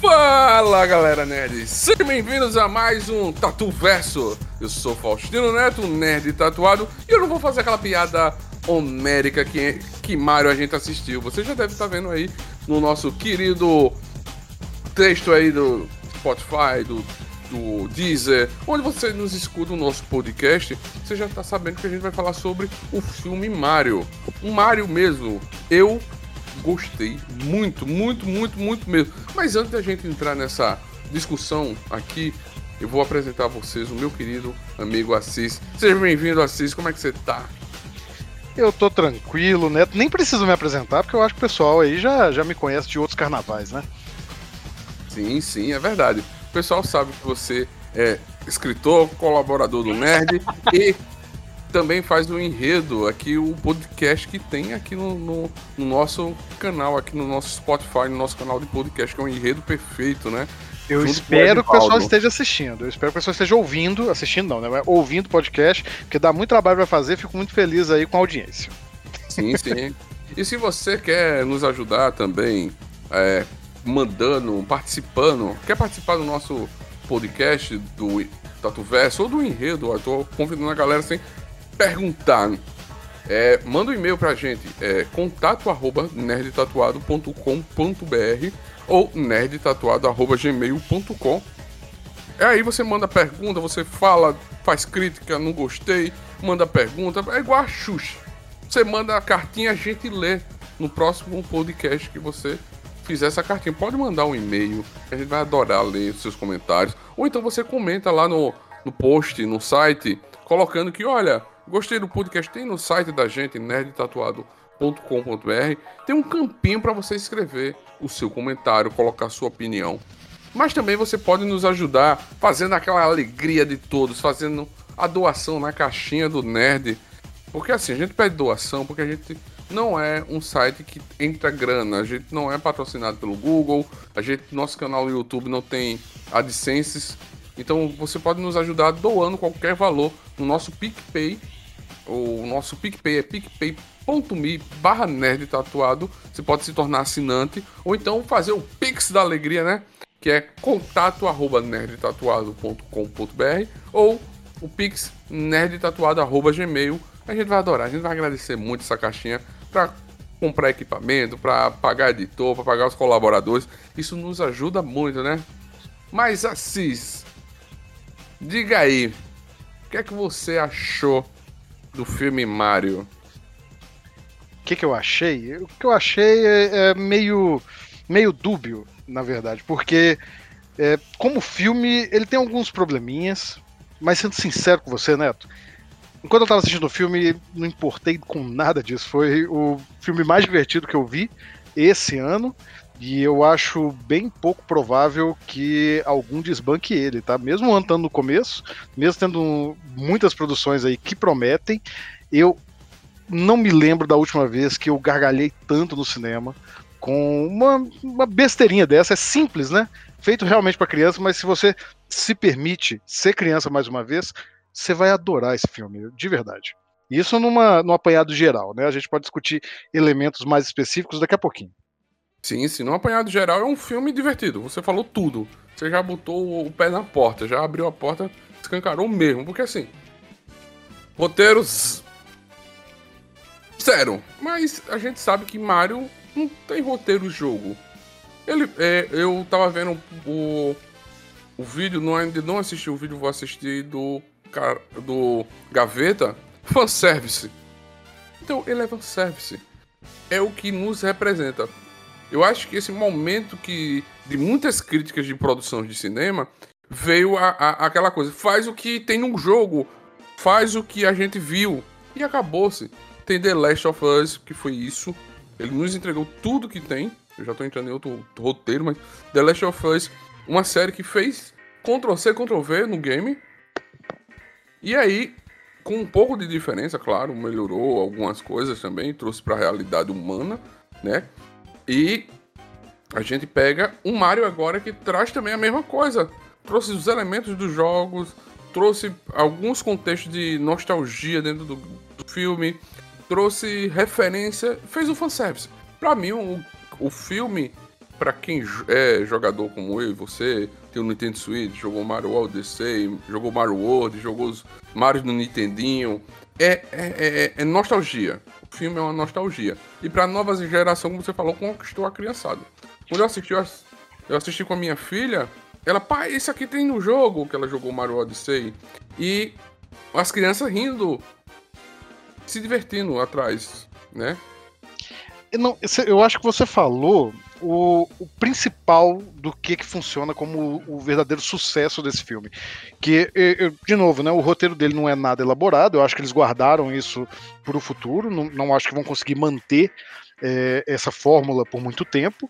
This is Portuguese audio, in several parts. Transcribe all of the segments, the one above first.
Fala galera nerd, sejam bem-vindos a mais um Tatu Verso. Eu sou Faustino Neto, nerd tatuado, e eu não vou fazer aquela piada homérica que, que Mario a gente assistiu. Você já deve estar vendo aí no nosso querido texto aí do Spotify, do, do Deezer, onde você nos escuta o nosso podcast, você já está sabendo que a gente vai falar sobre o filme Mario. O Mario mesmo. Eu gostei muito, muito, muito, muito mesmo. Mas antes da gente entrar nessa discussão aqui, eu vou apresentar a vocês o meu querido amigo Assis. Seja bem-vindo, Assis. Como é que você tá? Eu tô tranquilo, Neto. Nem preciso me apresentar, porque eu acho que o pessoal aí já, já me conhece de outros carnavais, né? Sim, sim, é verdade. O pessoal sabe que você é escritor, colaborador do Nerd e também faz o enredo aqui, o podcast que tem aqui no, no, no, nosso canal, aqui no nosso Spotify, no nosso canal de podcast, que é um enredo perfeito, né? Eu Junto espero que o pessoal esteja assistindo. Eu espero que o pessoal esteja ouvindo, assistindo não, né? Ouvindo o podcast, porque dá muito trabalho para fazer, fico muito feliz aí com a audiência. Sim, sim. e se você quer nos ajudar também, é, mandando, participando, quer participar do nosso podcast do Tatu Verso ou do enredo, eu tô convidando a galera sem perguntar, é, manda um e-mail pra gente, é contato nerdtatuado.com.br ou nerdtatuado arroba gmail.com. É aí você manda pergunta, você fala, faz crítica, não gostei, manda pergunta, é igual a Xuxa. Você manda a cartinha, a gente lê no próximo podcast que você fizer essa cartinha. Pode mandar um e-mail, a gente vai adorar ler seus comentários. Ou então você comenta lá no, no post, no site, colocando que, olha, Gostei do podcast? Tem no site da gente, nerdtatuado.com.br, tem um campinho para você escrever o seu comentário, colocar sua opinião. Mas também você pode nos ajudar fazendo aquela alegria de todos, fazendo a doação na caixinha do Nerd. Porque assim, a gente pede doação porque a gente não é um site que entra grana, a gente não é patrocinado pelo Google, a gente, nosso canal no YouTube não tem AdSense, então você pode nos ajudar doando qualquer valor no nosso PicPay. O nosso PicPay é picpay.me barra nerd tatuado. Você pode se tornar assinante. Ou então fazer o Pix da Alegria, né? Que é contato arroba nerdtatuado.com.br ou o Pix nerdtatuado arroba gmail. A gente vai adorar, a gente vai agradecer muito essa caixinha para comprar equipamento, para pagar editor, para pagar os colaboradores. Isso nos ajuda muito, né? Mas Assis, diga aí, o que é que você achou do filme Mario? O que, que eu achei? O que eu achei é, é meio, meio dúbio, na verdade, porque é, como filme ele tem alguns probleminhas, mas sendo sincero com você, Neto, enquanto eu estava assistindo o filme, não importei com nada disso. Foi o filme mais divertido que eu vi esse ano. E eu acho bem pouco provável que algum desbanque ele, tá? Mesmo andando no começo, mesmo tendo muitas produções aí que prometem, eu não me lembro da última vez que eu gargalhei tanto no cinema com uma, uma besteirinha dessa. É simples, né? Feito realmente para criança, mas se você se permite ser criança mais uma vez, você vai adorar esse filme, de verdade. Isso numa, num apanhado geral, né? A gente pode discutir elementos mais específicos daqui a pouquinho. Sim, sim. No apanhado geral é um filme divertido. Você falou tudo. Você já botou o pé na porta, já abriu a porta, escancarou mesmo. Porque assim. Roteiros. Zero. Mas a gente sabe que Mario não tem roteiro jogo. Ele, é, eu tava vendo o, o vídeo, não, ainda não assisti o vídeo, vou assistir do, do Gaveta. Fanservice. Então, ele é fanservice. É o que nos representa. Eu acho que esse momento que de muitas críticas de produção de cinema veio a, a, aquela coisa, faz o que tem no jogo, faz o que a gente viu e acabou-se. Tem The Last of Us, que foi isso. Ele nos entregou tudo que tem. Eu já tô entrando em outro roteiro, mas The Last of Us, uma série que fez Ctrl C, Ctrl V no game. E aí, com um pouco de diferença, claro, melhorou algumas coisas também, trouxe para a realidade humana, né? E a gente pega um Mario agora que traz também a mesma coisa. Trouxe os elementos dos jogos, trouxe alguns contextos de nostalgia dentro do, dos filme, trouxe referência, fez um fanservice. Pra mim, o, o filme, pra quem é jogador como eu e você, tem o Nintendo Switch, jogou Mario Odyssey, jogou Mario World, jogou os Mario no Nintendinho, é, é, é, é nostalgia. O filme é uma nostalgia. E pra nova geração, como você falou, conquistou a criançada. Quando eu assisti, eu assisti com a minha filha, ela, pai, esse aqui tem no jogo, que ela jogou Mario Odyssey. E as crianças rindo, se divertindo atrás, né? Não, eu acho que você falou o, o, principal do que, que funciona como o, o verdadeiro sucesso desse filme. Que, eu, de novo, né, o roteiro dele não é nada elaborado, eu acho que eles guardaram isso para o futuro, não, não acho que vão conseguir manter é, essa fórmula por muito tempo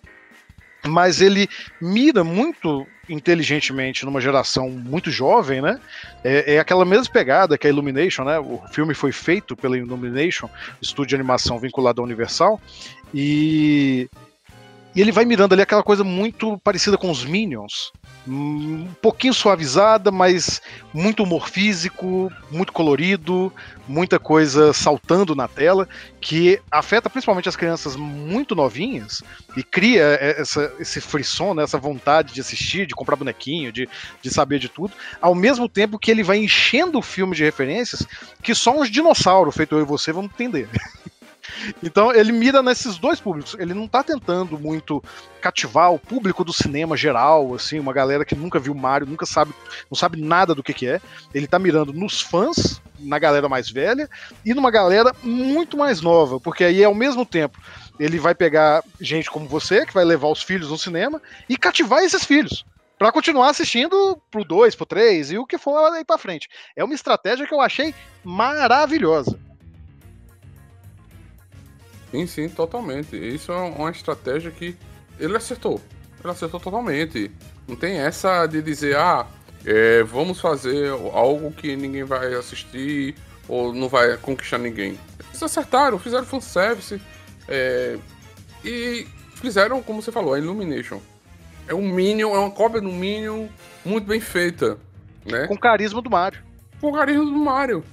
mas ele mira muito inteligentemente numa geração muito jovem, né? É, é, aquela mesma pegada que a Illumination, né? O filme foi feito pela Illumination, estúdio de animação vinculado à Universal, e, e ele vai mirando ali aquela coisa muito parecida com os Minions, um pouquinho suavizada, mas muito humor físico, muito colorido, muita coisa saltando na tela, que afeta principalmente as crianças muito novinhas e cria essa, esse frisson, né, essa vontade de assistir, de comprar bonequinho, de, de saber de tudo, ao mesmo tempo que ele vai enchendo o filme de referências que só uns dinossauros, feito eu e você, vão entender. Então ele mira nesses dois públicos. Ele não tá tentando muito cativar o público do cinema geral, assim, uma galera que nunca viu Mario, nunca sabe, não sabe nada do que, que é. Ele tá mirando nos fãs, na galera mais velha, e numa galera muito mais nova, porque aí ao mesmo tempo ele vai pegar gente como você, que vai levar os filhos no cinema, e cativar esses filhos para continuar assistindo pro 2, pro 3 e o que for aí para frente. É uma estratégia que eu achei maravilhosa. Sim, sim, totalmente. Isso é uma estratégia que ele acertou. Ele acertou totalmente. Não tem essa de dizer, ah, é, vamos fazer algo que ninguém vai assistir ou não vai conquistar ninguém. Eles acertaram, fizeram fanservice é, e fizeram, como você falou, a Illumination. É um Minion, é uma cópia do Minion muito bem feita, né? Com carisma do Mario. Com carisma do Mario.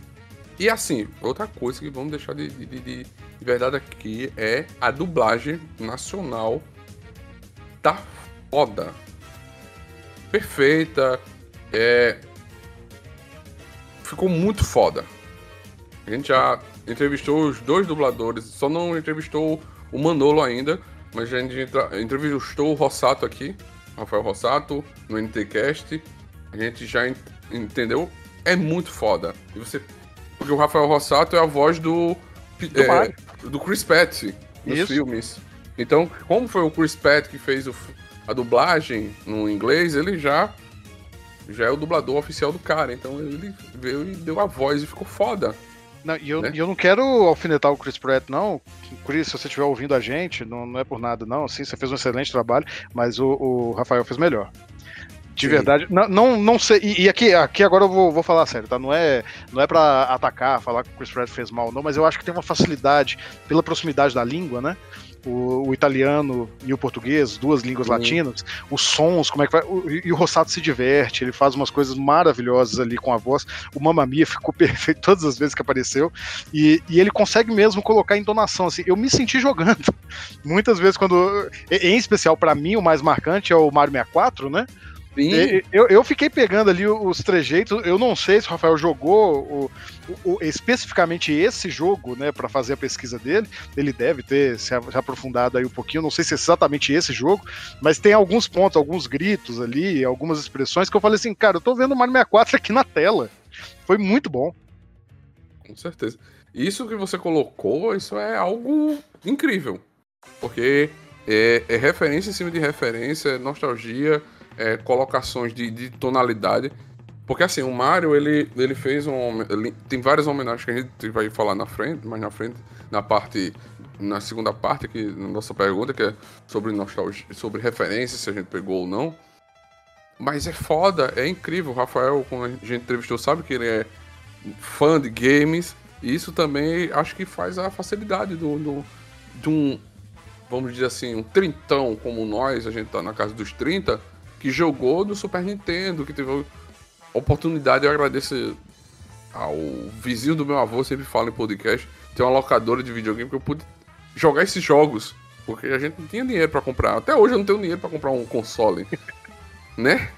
E assim, outra coisa que vamos deixar de, de, de, de verdade aqui é a dublagem nacional tá foda. Perfeita. É... Ficou muito foda. A gente já entrevistou os dois dubladores, só não entrevistou o Manolo ainda, mas a gente entrevistou o Rossato aqui, Rafael Rossato, no NTCast. A gente já entendeu. É muito foda. E você porque o Rafael Rossato é a voz do. Do, é, do Chris Pratt nos Isso. filmes. Então, como foi o Chris Pratt que fez o, a dublagem no inglês, ele já já é o dublador oficial do cara. Então ele veio e deu a voz e ficou foda. Não, e eu, né? eu não quero alfinetar o Chris Pratt, não. Chris, se você estiver ouvindo a gente, não, não é por nada, não. Sim, você fez um excelente trabalho, mas o, o Rafael fez melhor. De Sim. verdade. Não, não, não sei. E, e, aqui, aqui agora eu vou, vou falar sério, tá? Não é, não é pra atacar, falar que o Chris Pratt fez mal, não, mas eu acho que tem uma facilidade pela proximidade da língua, né? O, o, italiano e o português, duas línguas latinas, os sons, como é que vai. O, e o Rossato se diverte, ele faz umas coisas maravilhosas ali com a voz. O Mamma Mia ficou perfeito todas as vezes que apareceu. E, e ele consegue mesmo colocar entonação. Assim, eu me senti jogando. Muitas vezes, quando. Em especial, para mim, o mais marcante é o Mario 64, né? Sim. Eu, eu fiquei pegando ali os trejeitos. Eu não sei se o Rafael jogou o, o, especificamente esse jogo, né, para fazer a pesquisa dele. Ele deve ter se aprofundado aí um pouquinho. Não sei se é exatamente esse jogo, mas tem alguns pontos, alguns gritos ali, algumas expressões que eu falei assim, cara, eu tô vendo o Mario 64 aqui na tela. Foi muito bom. Com certeza. Isso que você colocou, isso é algo incrível. Porque é, é referência em cima de referência, é nostalgia é, colocações de, de, tonalidade. Porque assim, o Mario, ele, ele fez um. Ele, tem várias homenagens que a gente vai falar na frente, mais na frente, na parte. Na segunda parte aqui, na nossa pergunta, que é sobre nostalgia, sobre referência, se a gente pegou ou não. Mas é foda, é incrível. O Rafael, quando a gente entrevistou, sabe que ele é fã de games. E isso também acho que faz a facilidade do, do, de um, vamos dizer assim, um trintão como nós, a gente tá na casa dos 30, que jogou no Super Nintendo, que teve oportunidade, eu agradeço ao vizinho do meu avô sempre fala em podcast, tem uma locadora de videogame que eu pude jogar esses jogos. Porque a gente não tinha dinheiro para comprar. Até hoje eu não tenho dinheiro para comprar um console. né?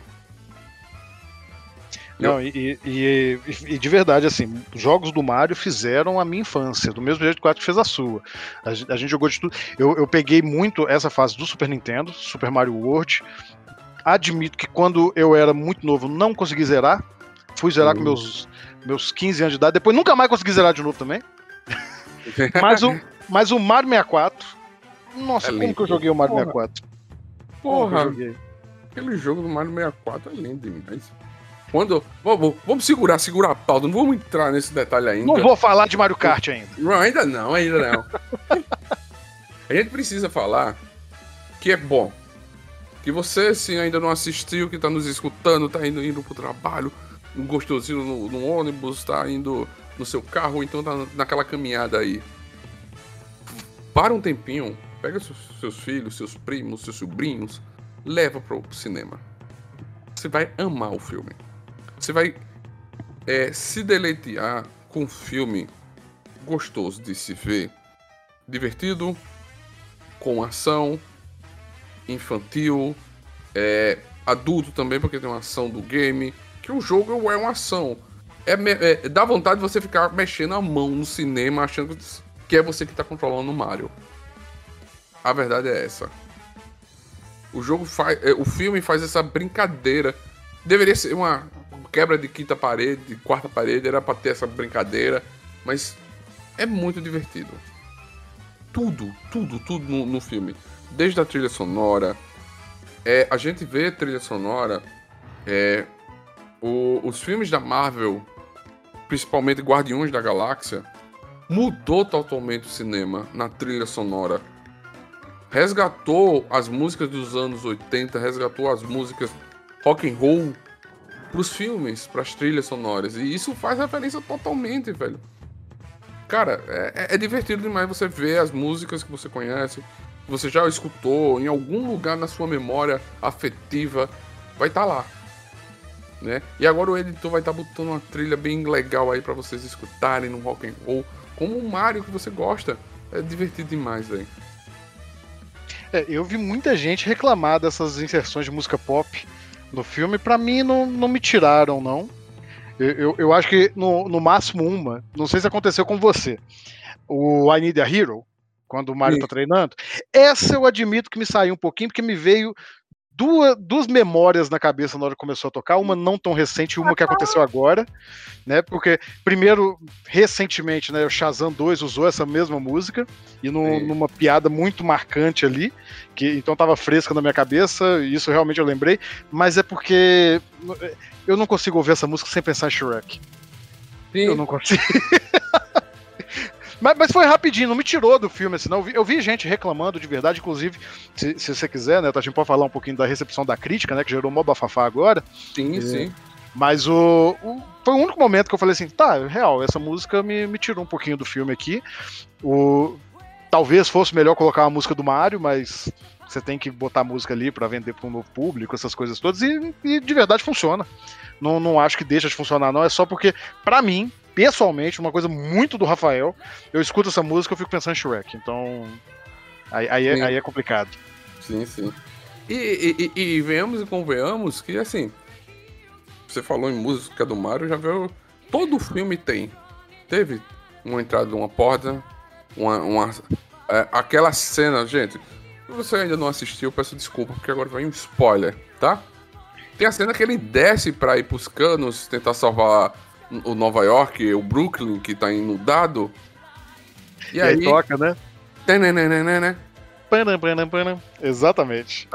Não, e, e, e, de verdade, assim, os jogos do Mario fizeram a minha infância, do mesmo jeito que o 4 fez a sua. A, a gente jogou de tudo. Eu, eu, peguei muito essa fase do Super Nintendo, Super Mario World. Admito que quando eu era muito novo não consegui zerar. Fui zerar uhum. com meus, meus 15 anos de idade. Depois nunca mais consegui zerar de novo também. mas, o, mas o Mario 64. Nossa, é como que eu joguei o Mario Porra. 64? Porra! Aquele jogo do Mario 64 é lindo demais. Quando. Vamos, vamos segurar, segurar a pauta. Não vamos entrar nesse detalhe ainda. Não vou falar de Mario Kart ainda. Não, ainda não, ainda não. a gente precisa falar que é bom. Que você, se ainda não assistiu, que tá nos escutando, tá indo, indo pro trabalho, um gostosinho no, no ônibus, tá indo no seu carro, então tá naquela caminhada aí. Para um tempinho, pega seus, seus filhos, seus primos, seus sobrinhos, leva pro cinema. Você vai amar o filme. Você vai é, se deleitear com um filme gostoso de se ver, divertido, com ação, infantil, é, adulto também, porque tem uma ação do game, que o jogo é uma ação. É, é, dá vontade de você ficar mexendo a mão no cinema, achando que é você que está controlando o Mario. A verdade é essa. O jogo faz. É, o filme faz essa brincadeira. Deveria ser uma, quebra de quinta parede, de quarta parede, era pra ter essa brincadeira, mas é muito divertido. Tudo, tudo, tudo no, no filme. Desde a trilha sonora, é, a gente vê trilha sonora, é, o, os filmes da Marvel, principalmente Guardiões da Galáxia, mudou totalmente o cinema na trilha sonora. Resgatou as músicas dos anos 80, resgatou as músicas rock and roll pros filmes, pras trilhas sonoras. E isso faz referência totalmente, velho. Cara, é, é, divertido demais você ver as músicas que você conhece, que você já escutou em algum lugar na sua memória afetiva, vai estar tá lá. Né? E agora o editor vai estar tá botando uma trilha bem legal aí para vocês escutarem no rock and roll, como o Mario que você gosta. É divertido demais, velho. É, eu vi muita gente reclamar dessas inserções de música pop no filme, para mim não, não me tiraram, não. Eu, eu, eu, acho que no, no máximo uma, não sei se aconteceu com você. O I Need a Hero, quando o Mario Sim. tá treinando. Essa eu admito que me saiu um pouquinho, porque me veio duas, duas memórias na cabeça na hora que começou a tocar, uma não tão recente e uma que aconteceu agora, né? Porque, primeiro, recentemente, né, o Shazam 2 usou essa mesma música, e no, numa piada muito marcante ali, que então tava fresca na minha cabeça, e isso realmente eu lembrei, mas é porque eu não consigo ouvir essa música sem pensar em Shrek. Sim. Eu não consigo. Mas, mas, foi rapidinho, não me tirou do filme, assim, não. Eu vi, eu vi gente reclamando de verdade, inclusive, se, se, você quiser, né, a gente pode falar um pouquinho da recepção da crítica, né, que gerou mó bafafá agora. Sim, e, sim. Mas o, o, foi o único momento que eu falei assim, tá, real, essa música me, me tirou um pouquinho do filme aqui. O, talvez fosse melhor colocar a música do Mario, mas você tem que botar música ali para vender para um novo público, essas coisas todas, e, e, de verdade funciona. Não, não acho que deixa de funcionar, não. É só porque, para mim, pessoalmente, uma coisa muito do Rafael. Eu escuto essa música e fico pensando em Shrek. Então. Aí, aí, é, aí é, complicado. Sim, sim. E, e, e, venhamos e convenhamos que, assim. Você falou em música do Mario, já viu. Todo filme tem. Teve uma entrada de uma porta, uma. uma é, aquela cena, gente. Se você ainda não assistiu, peço desculpa, porque agora vem um spoiler, tá? Tem a cena que ele desce pra ir pros canos tentar salvar o Nova York, o Brooklyn, que tá inundado. E, e aí, aí toca, né? Tananana. Exatamente.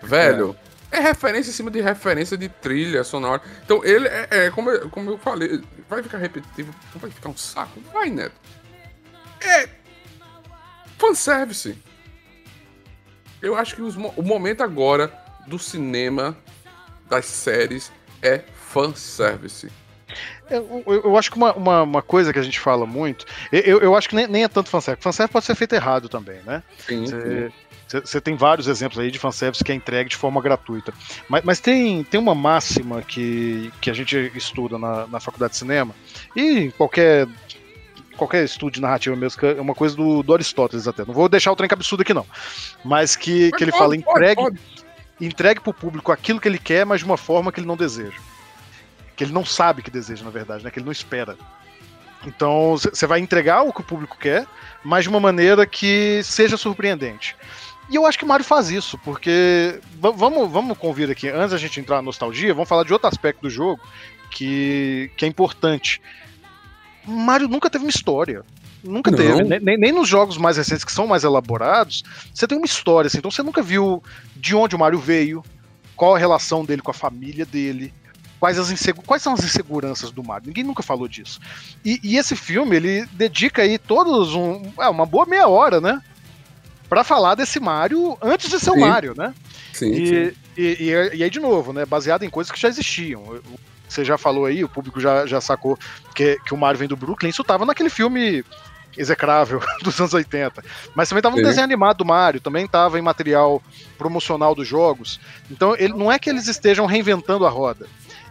Velho, é. é. referência em cima de referência de trilha sonora. Então ele é, é como, eu, como eu falei, vai ficar repetitivo, vai ficar um saco? Vai, Neto. É fanservice. Eu acho que os, o momento agora do cinema, das séries, é fanservice. Eu, eu, eu acho que uma, uma, uma, coisa que a gente fala muito, eu, eu acho que nem, nem é tanto fanservice. Fanservice pode ser feito errado também, né? Sim, você, Você tem vários exemplos aí de fanservice que é entregue de forma gratuita. Mas, mas, tem, tem uma máxima que, que a gente estuda na, na faculdade de cinema e em qualquer, qualquer estudo de narrativa mesmo, é uma coisa do, do Aristóteles até. Não vou deixar o trem absurdo aqui, não. Mas que, que ele fala: entregue, entregue pro público aquilo que ele quer, mas de uma forma que ele não deseja. Que ele não sabe que deseja, na verdade, né? Que ele não espera. Então, você vai entregar o que o público quer, mas de uma maneira que seja surpreendente. E eu acho que o Mario faz isso, porque. Vamos, vamos convir aqui, antes da gente entrar na nostalgia, vamos falar de outro aspecto do jogo que, que é importante. Mario nunca teve uma história. Nunca Não. teve. Nem, nem nos jogos mais recentes, que são mais elaborados, você tem uma história. Assim, então você nunca viu de onde o Mario veio, qual a relação dele com a família dele, quais, as insegu quais são as inseguranças do Mario. Ninguém nunca falou disso. E, e esse filme, ele dedica aí todos um, é, uma boa meia hora, né? para falar desse Mario antes de ser sim. o Mario, né? Sim, e, sim. E, e, e, aí, de novo, né? Baseado em coisas que já existiam. Você já falou aí, o público já, já sacou que, que o Mario vem do Brooklyn. Isso tava naquele filme execrável dos anos 80. Mas também tava no desenho animado do Mario, também tava em material promocional dos jogos. Então, ele, não é que eles estejam reinventando a roda.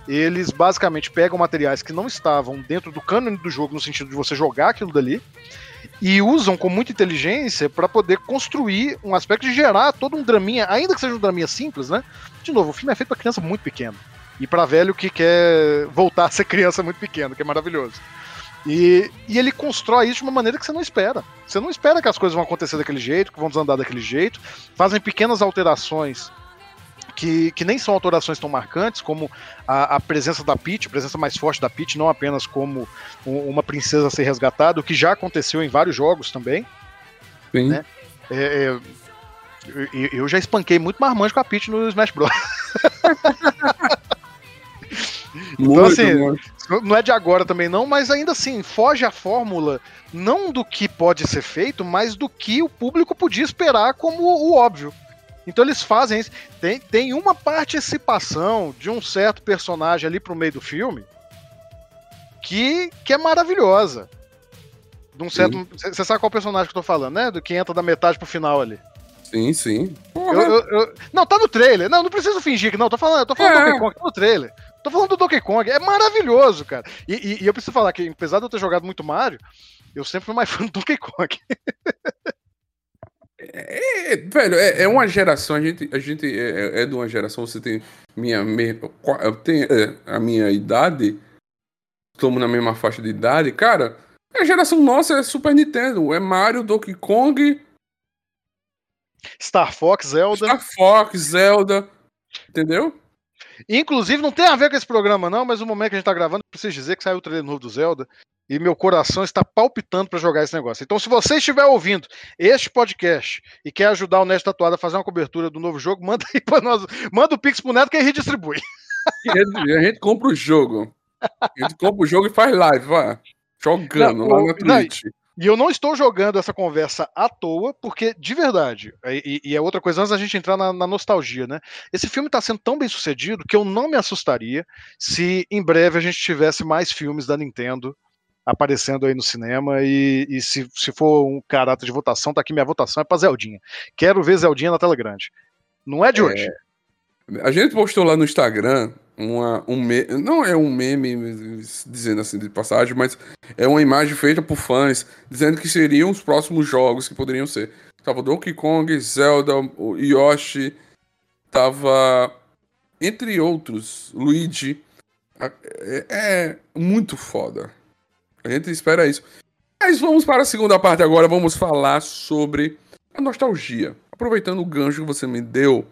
Eles basicamente pegam materiais que não estavam dentro do cânone do jogo, no sentido de você jogar aquilo dali, e usam com muita inteligência para poder construir um aspecto de gerar todo um draminha, ainda que seja um draminha simples, né? De novo, o filme é feito para criança muito pequena e para velho que quer voltar a ser criança muito pequeno, que é maravilhoso. E, e, ele constrói isso de uma maneira que você não espera. Você não espera que as coisas vão acontecer daquele jeito, que vão desandar daquele jeito. Fazem pequenas alterações que, que nem são alterações tão marcantes, como a, a, presença da Peach, a presença mais forte da Peach, não apenas como uma princesa a ser resgatada, o que já aconteceu em vários jogos também. Sim. Né? É, é, eu, já espanquei muito marmanjo com a Peach no Smash Bros. então, assim, não é de agora também não, mas ainda assim, foge a fórmula não do que pode ser feito, mas do que o público podia esperar como o óbvio. Então eles fazem isso. Tem, tem uma participação de um certo personagem ali pro meio do filme que, que é maravilhosa. De um certo. Você sabe qual personagem que eu tô falando, né? Do que entra da metade pro final ali. Sim, sim. Eu, eu, eu... Não, tá no trailer. Não, não preciso fingir que não. Tô falando, tô falando é. do Donkey Kong, tá no trailer. Tô falando do Donkey Kong. É maravilhoso, cara. E, e, e eu preciso falar que, apesar de eu ter jogado muito Mario, eu sempre fui mais fã do Donkey Kong. É, velho, é, é, uma geração, a gente, a gente é, é, de uma geração, você tem minha, minha tem é, a minha idade, estamos na mesma faixa de idade, cara, a geração nossa é Super Nintendo, é Mario, Donkey Kong, Star Fox, Zelda. Star Fox, Zelda, entendeu? Inclusive, não tem a ver com esse programa, não, mas no momento que a gente tá gravando, preciso dizer que saiu o trailer novo do Zelda e meu coração está palpitando para jogar esse negócio. Então, se você estiver ouvindo este podcast e quer ajudar o Neto Tatuado a fazer uma cobertura do novo jogo, manda aí para nós, manda o Pix pro Neto que a gente distribui. E a gente compra o jogo. A gente compra o jogo e faz live, vá. Jogando não, lá na Twitch. E eu não estou jogando essa conversa à toa, porque, de verdade, e, e é outra coisa antes da gente entrar na, na nostalgia, né? Esse filme está sendo tão bem sucedido que eu não me assustaria se em breve a gente tivesse mais filmes da Nintendo aparecendo aí no cinema. E, e se, se for um caráter de votação, tá aqui minha votação é pra Zeldinha. Quero ver Zeldinha na tela grande. Não é de é... hoje. A gente postou lá no Instagram uma, um meme, não é um meme dizendo assim de passagem, mas é uma imagem feita por fãs dizendo que seriam os próximos jogos que poderiam ser. Tava Donkey Kong, Zelda, Yoshi, tava entre outros, Luigi. É, é muito foda. A gente espera isso. Mas vamos para a segunda parte agora. Vamos falar sobre a nostalgia. Aproveitando o gancho que você me deu.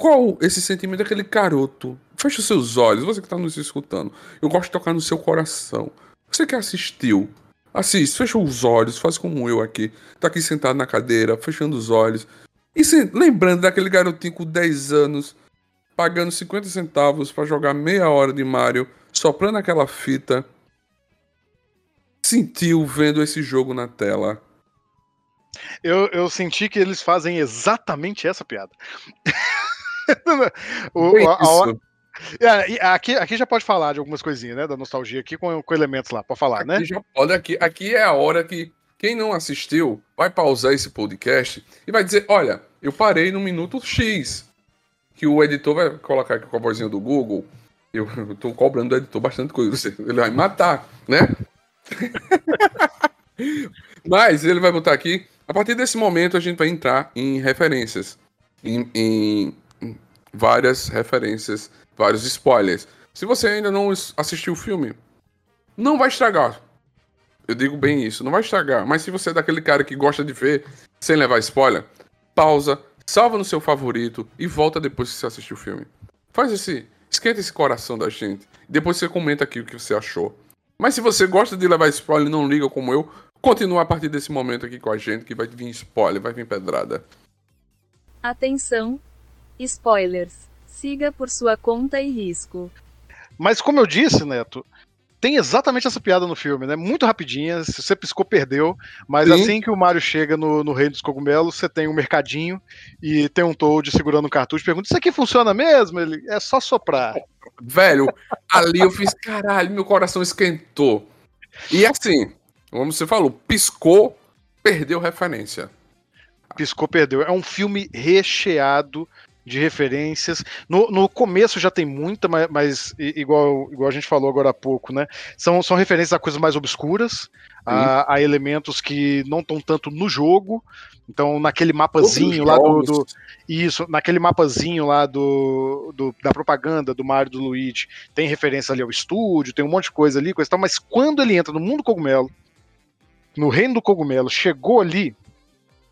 Qual esse sentimento daquele garoto? Feche os seus olhos, você que está nos escutando. Eu gosto de tocar no seu coração. Você que assistiu, assiste, fecha os olhos, faz como eu aqui. Tá aqui sentado na cadeira, fechando os olhos. E se, lembrando daquele garotinho com 10 anos, pagando 50 centavos para jogar meia hora de Mario, soprando aquela fita sentiu vendo esse jogo na tela? Eu, eu senti que eles fazem exatamente essa piada. o, a, é, aqui, aqui já pode falar de algumas coisinhas, né? Da nostalgia aqui com, com elementos lá, pode falar, aqui né? Pode, aqui, aqui é a hora que Quem não assistiu, vai pausar esse podcast e vai dizer: Olha, eu parei no minuto X. Que o editor vai colocar aqui com a vozinha do Google. Eu, eu tô cobrando do editor bastante coisa. Ele vai matar, né? Mas ele vai botar aqui. A partir desse momento, a gente vai entrar em referências. Em, em várias referências, vários spoilers. Se você ainda não assistiu o filme, não vai estragar. Eu digo bem isso, não vai estragar. Mas se você é daquele cara que gosta de ver sem levar spoiler, pausa, salva no seu favorito e volta depois que você assistiu o filme. Faz esse. Esquenta esse coração da gente. Depois você comenta aqui o que você achou. Mas se você gosta de levar spoiler e não liga como eu, continua a partir desse momento aqui com a gente que vai vir spoiler, vai vir pedrada. Atenção! Spoilers. Siga por sua conta e risco. Mas como eu disse, Neto, tem exatamente essa piada no filme, né? Muito rapidinha, se você piscou, perdeu. Mas Sim. assim que o Mario chega no, no Reino dos Cogumelos, você tem um mercadinho e tem um Toad segurando um cartucho. Pergunta: Isso aqui funciona mesmo? Ele é só soprar. Velho, ali eu fiz caralho, meu coração esquentou. E assim, como você falou, piscou, perdeu referência. Piscou, perdeu. É um filme recheado de referências. No, no começo já tem muita, mas, mas, igual, igual a gente falou agora há pouco, né? São, são referências a coisas mais obscuras, a, a, elementos que não estão tanto no jogo. Então, naquele mapazinho lá do, do, Isso, naquele mapazinho lá do, do, da propaganda do Mario do Luigi, tem referência ali ao estúdio, tem um monte de coisa ali, coisa tal, mas quando ele entra no mundo cogumelo, no reino do cogumelo, chegou ali,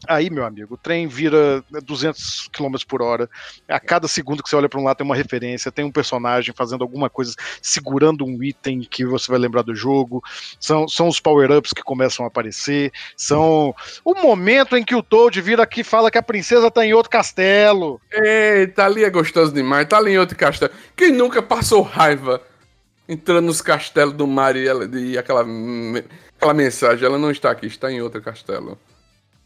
Aí, meu amigo, o trem vira 200 km por hora. A cada segundo que você olha para um lado tem uma referência, tem um personagem fazendo alguma coisa, segurando um item que você vai lembrar do jogo. São, são os power-ups que começam a aparecer. São o momento em que o Toad vira aqui e fala que a princesa tá em outro castelo. Eita, ali é gostoso demais. Tá ali em outro castelo. Quem nunca passou raiva entrando nos castelos do Mario e, ela, e aquela, aquela mensagem? Ela não está aqui, está em outro castelo.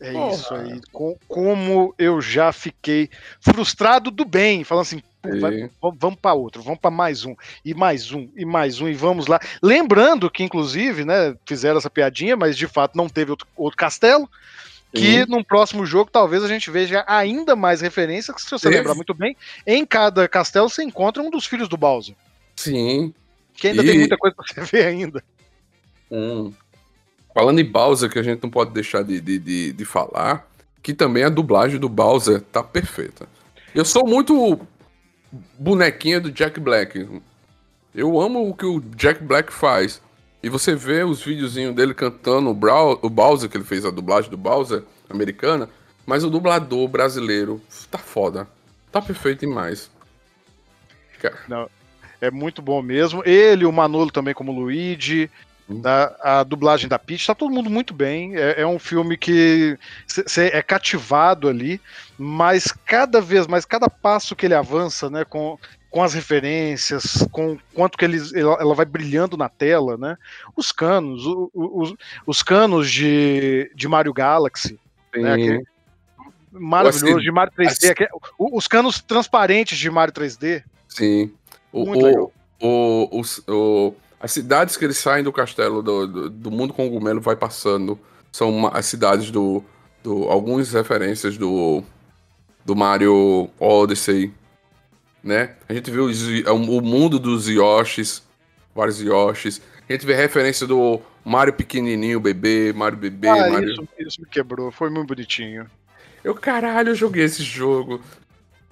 É Porra. isso aí. Com, como eu já fiquei frustrado do bem, falando assim, vai, vamos para outro, vamos para mais um, e mais um, e mais um, e vamos lá. Lembrando que, inclusive, né, fizeram essa piadinha, mas de fato não teve outro, outro castelo. Que Sim. num próximo jogo talvez a gente veja ainda mais referências, que se você lembrar muito bem, em cada castelo você encontra um dos filhos do Bowser. Sim. Que ainda e... tem muita coisa pra você ver ainda. Hum. Falando em Bowser, que a gente não pode deixar de, de, de, de falar, que também a dublagem do Bowser tá perfeita. Eu sou muito bonequinha do Jack Black. Eu amo o que o Jack Black faz. E você vê os videozinhos dele cantando o, Brow, o Bowser, que ele fez a dublagem do Bowser americana, mas o dublador brasileiro tá foda. Tá perfeito demais. Não, é muito bom mesmo. Ele, o Manolo também como Luigi, a, a, dublagem da Peach, tá todo mundo muito bem. É, é um filme que você é cativado ali, mas cada vez mais, cada passo que ele avança, né, com, com as referências, com quanto que ele, ela vai brilhando na tela, né? Os canos, o, o, os, os canos de, de Mario Galaxy, né, que, maravilhoso, assim, de Mario 3D, assim, os canos transparentes de Mario 3D. Sim. O, o, o, o, o, as cidades que eles saem do castelo do, do, do mundo cogumelo vai passando são as cidades do, do algumas referências do do Mario Odyssey, né? A gente viu é o mundo dos Yoshis, vários Yoshis. A gente vê referência do Mario pequenininho, bebê, Mario bebê, ah, Mario... Isso, isso me quebrou, foi muito bonitinho. Eu, caralho, eu joguei esse jogo.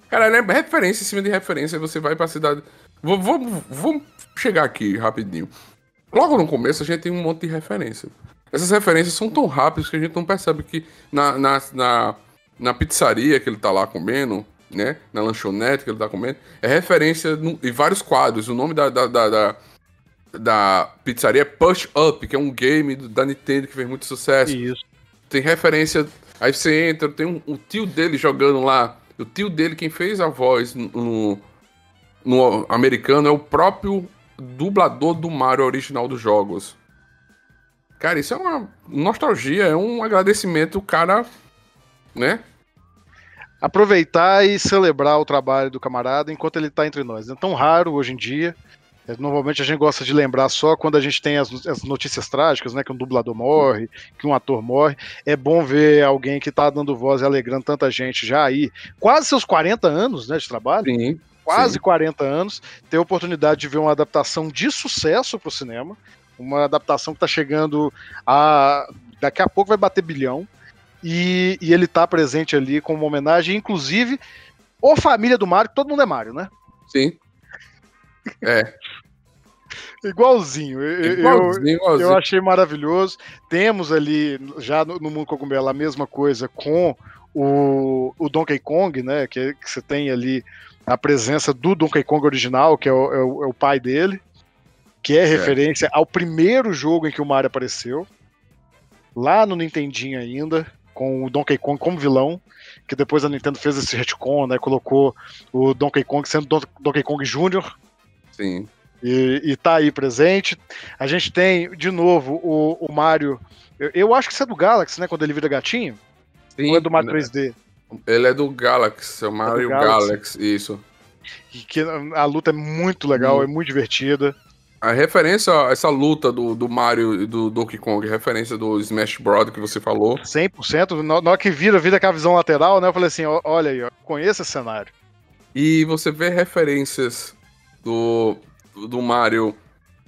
Caralho, é referência em cima de referência, você vai pra cidade... Vamos, vamos chegar aqui rapidinho. Logo no começo a gente tem um monte de referência. Essas referências são tão rápidas que a gente não percebe que na, na, na, na pizzaria que ele tá lá comendo, né? Na lanchonete que ele tá comendo, é referência no, em vários quadros. O nome da, da, da, da, da pizzaria é Push Up, que é um game da Nintendo que fez muito sucesso. Isso. Tem referência. Aí você entra, tem um, um tio dele jogando lá. O tio dele, quem fez a voz no, no americano, é o próprio dublador do Mario original dos jogos. Cara, isso é uma nostalgia, é um agradecimento, o cara, né? Aproveitar e celebrar o trabalho do camarada enquanto ele tá entre nós. É tão raro hoje em dia. É, normalmente a gente gosta de lembrar só quando a gente tem as, as, notícias trágicas, né? Que um dublador morre, que um ator morre. É bom ver alguém que tá dando voz e alegrando tanta gente já aí, quase seus 40 anos né, de trabalho. Sim. Quase sim. 40 anos, ter a oportunidade de ver uma adaptação de sucesso pro cinema. Uma adaptação que tá chegando a. Daqui a pouco vai bater bilhão. E, e ele tá presente ali como uma homenagem, inclusive, ou família do Mario, todo mundo é Mario, né? Sim. É. Igualzinho. Eu, Igualzinho, igualzinho. eu achei maravilhoso. Temos ali, já no, no Mundo Cogumelo, a mesma coisa com o, o Donkey Kong, né? Que, que você tem ali a presença do Donkey Kong original, que é o, é o, é o pai dele, que é referência ao primeiro jogo em que o Mario apareceu, lá no Nintendinho ainda, com o Donkey Kong como vilão, que depois a Nintendo fez esse retcon, né? Colocou o Donkey Kong sendo Don Donkey Kong Jr. Sim. E, e tá aí presente. A gente tem, de novo, o, o Mario. Eu, eu acho que isso é do Galaxy, né? Quando ele vira gatinho. Sim. Ou é do Mario 3D? Ele é do Galaxy, é o Mario Galaxy. Galaxy. isso. E que a luta é muito legal, Hum. é muito divertida. A referência, essa luta do, do Mario e do Donkey Kong, referência do Smash Bros. que você falou. 100%. Na na hora que vira, vira com a visão lateral, né? Eu falei assim: ó, olha aí, ó, conheço esse cenário. E você vê referências do, do Mario,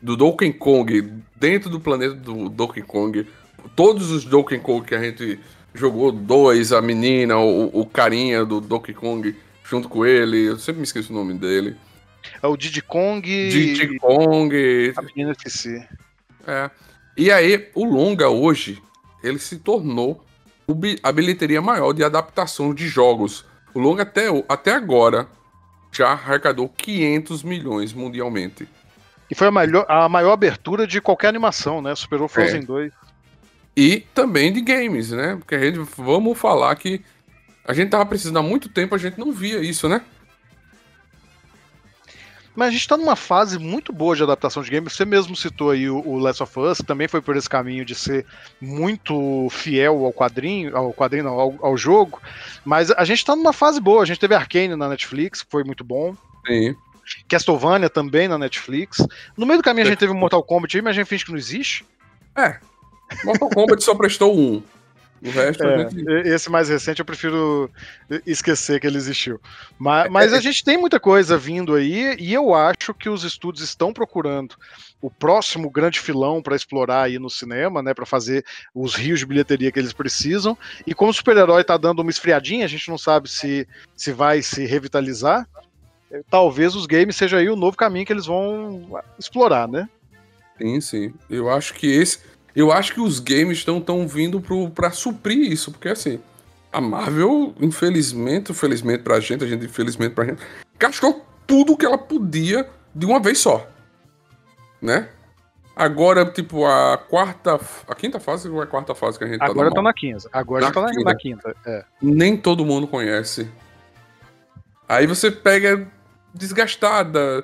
do Donkey Kong, dentro do planeta do Donkey Kong. Todos os Donkey Kong que a gente jogou, dois, a menina, o, o carinha do Donkey Kong junto com ele, eu sempre me esqueço o nome dele. É o Diddy Kong Diddy Kong, a menina esqueci. É. E aí, o longa hoje, ele se tornou a bilheteria maior de adaptação de jogos. O longa até, até agora já arrecadou 500 milhões mundialmente. E foi a maior, a maior abertura de qualquer animação, né? Superou Frozen É. 2. E também de games, né? Porque a gente, vamos falar que a gente tava precisando há muito tempo, a gente não via isso, né? Mas a gente tá numa fase muito boa de adaptação de games. Você mesmo citou aí o, o Last of Us, que também foi por esse caminho de ser muito fiel ao quadrinho, ao quadrinho, não, ao, ao jogo. Mas a gente tá numa fase boa. A gente teve Arcane na Netflix, que foi muito bom. Sim. Castlevania também na Netflix. No meio do caminho a gente teve o Mortal Kombat aí, mas a gente finge que não existe. É. Mortal Kombat só prestou um. O resto É, gente. esse mais recente eu prefiro esquecer que ele existiu. Mas, mas a gente tem muita coisa vindo aí e eu acho que os estúdios estão procurando o próximo grande filão para explorar aí no cinema, né, para fazer os rios de bilheteria que eles precisam. E como o super-herói tá dando uma esfriadinha, a gente não sabe se, se vai se revitalizar. eh, Talvez os games seja aí o novo caminho que eles vão explorar, né? Sim, sim. Eu acho que esse. Eu acho que os games estão tão vindo pro, pra suprir isso, porque assim, a Marvel, infelizmente, infelizmente pra gente, a gente, infelizmente pra gente, gastou tudo que ela podia de uma vez só. Né? Agora, tipo, a quarta. A quinta fase ou é a quarta fase que a gente Agora tá tá na quinta. Agora Na tá na, quinta. na quinta. É. nem todo mundo conhece. Aí você pega desgastada.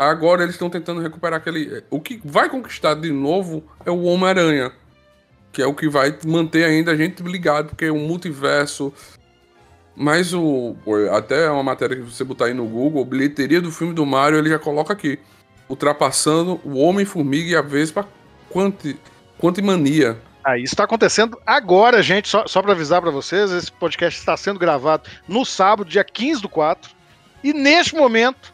Agora eles estão tentando recuperar aquele. O que vai conquistar de novo é o Homem-Aranha. Que é o que vai manter ainda a gente ligado, porque é um multiverso. Mas o. Até uma matéria que você botar aí no Google, bilheteria do filme do Mario, ele já coloca aqui. Ultrapassando o Homem-Formiga e a Vespa Quanti, Quantimania. Ah, isso tá acontecendo agora, gente. Só, só para avisar para vocês, esse podcast está sendo gravado no sábado, dia 15 do 4. E neste momento,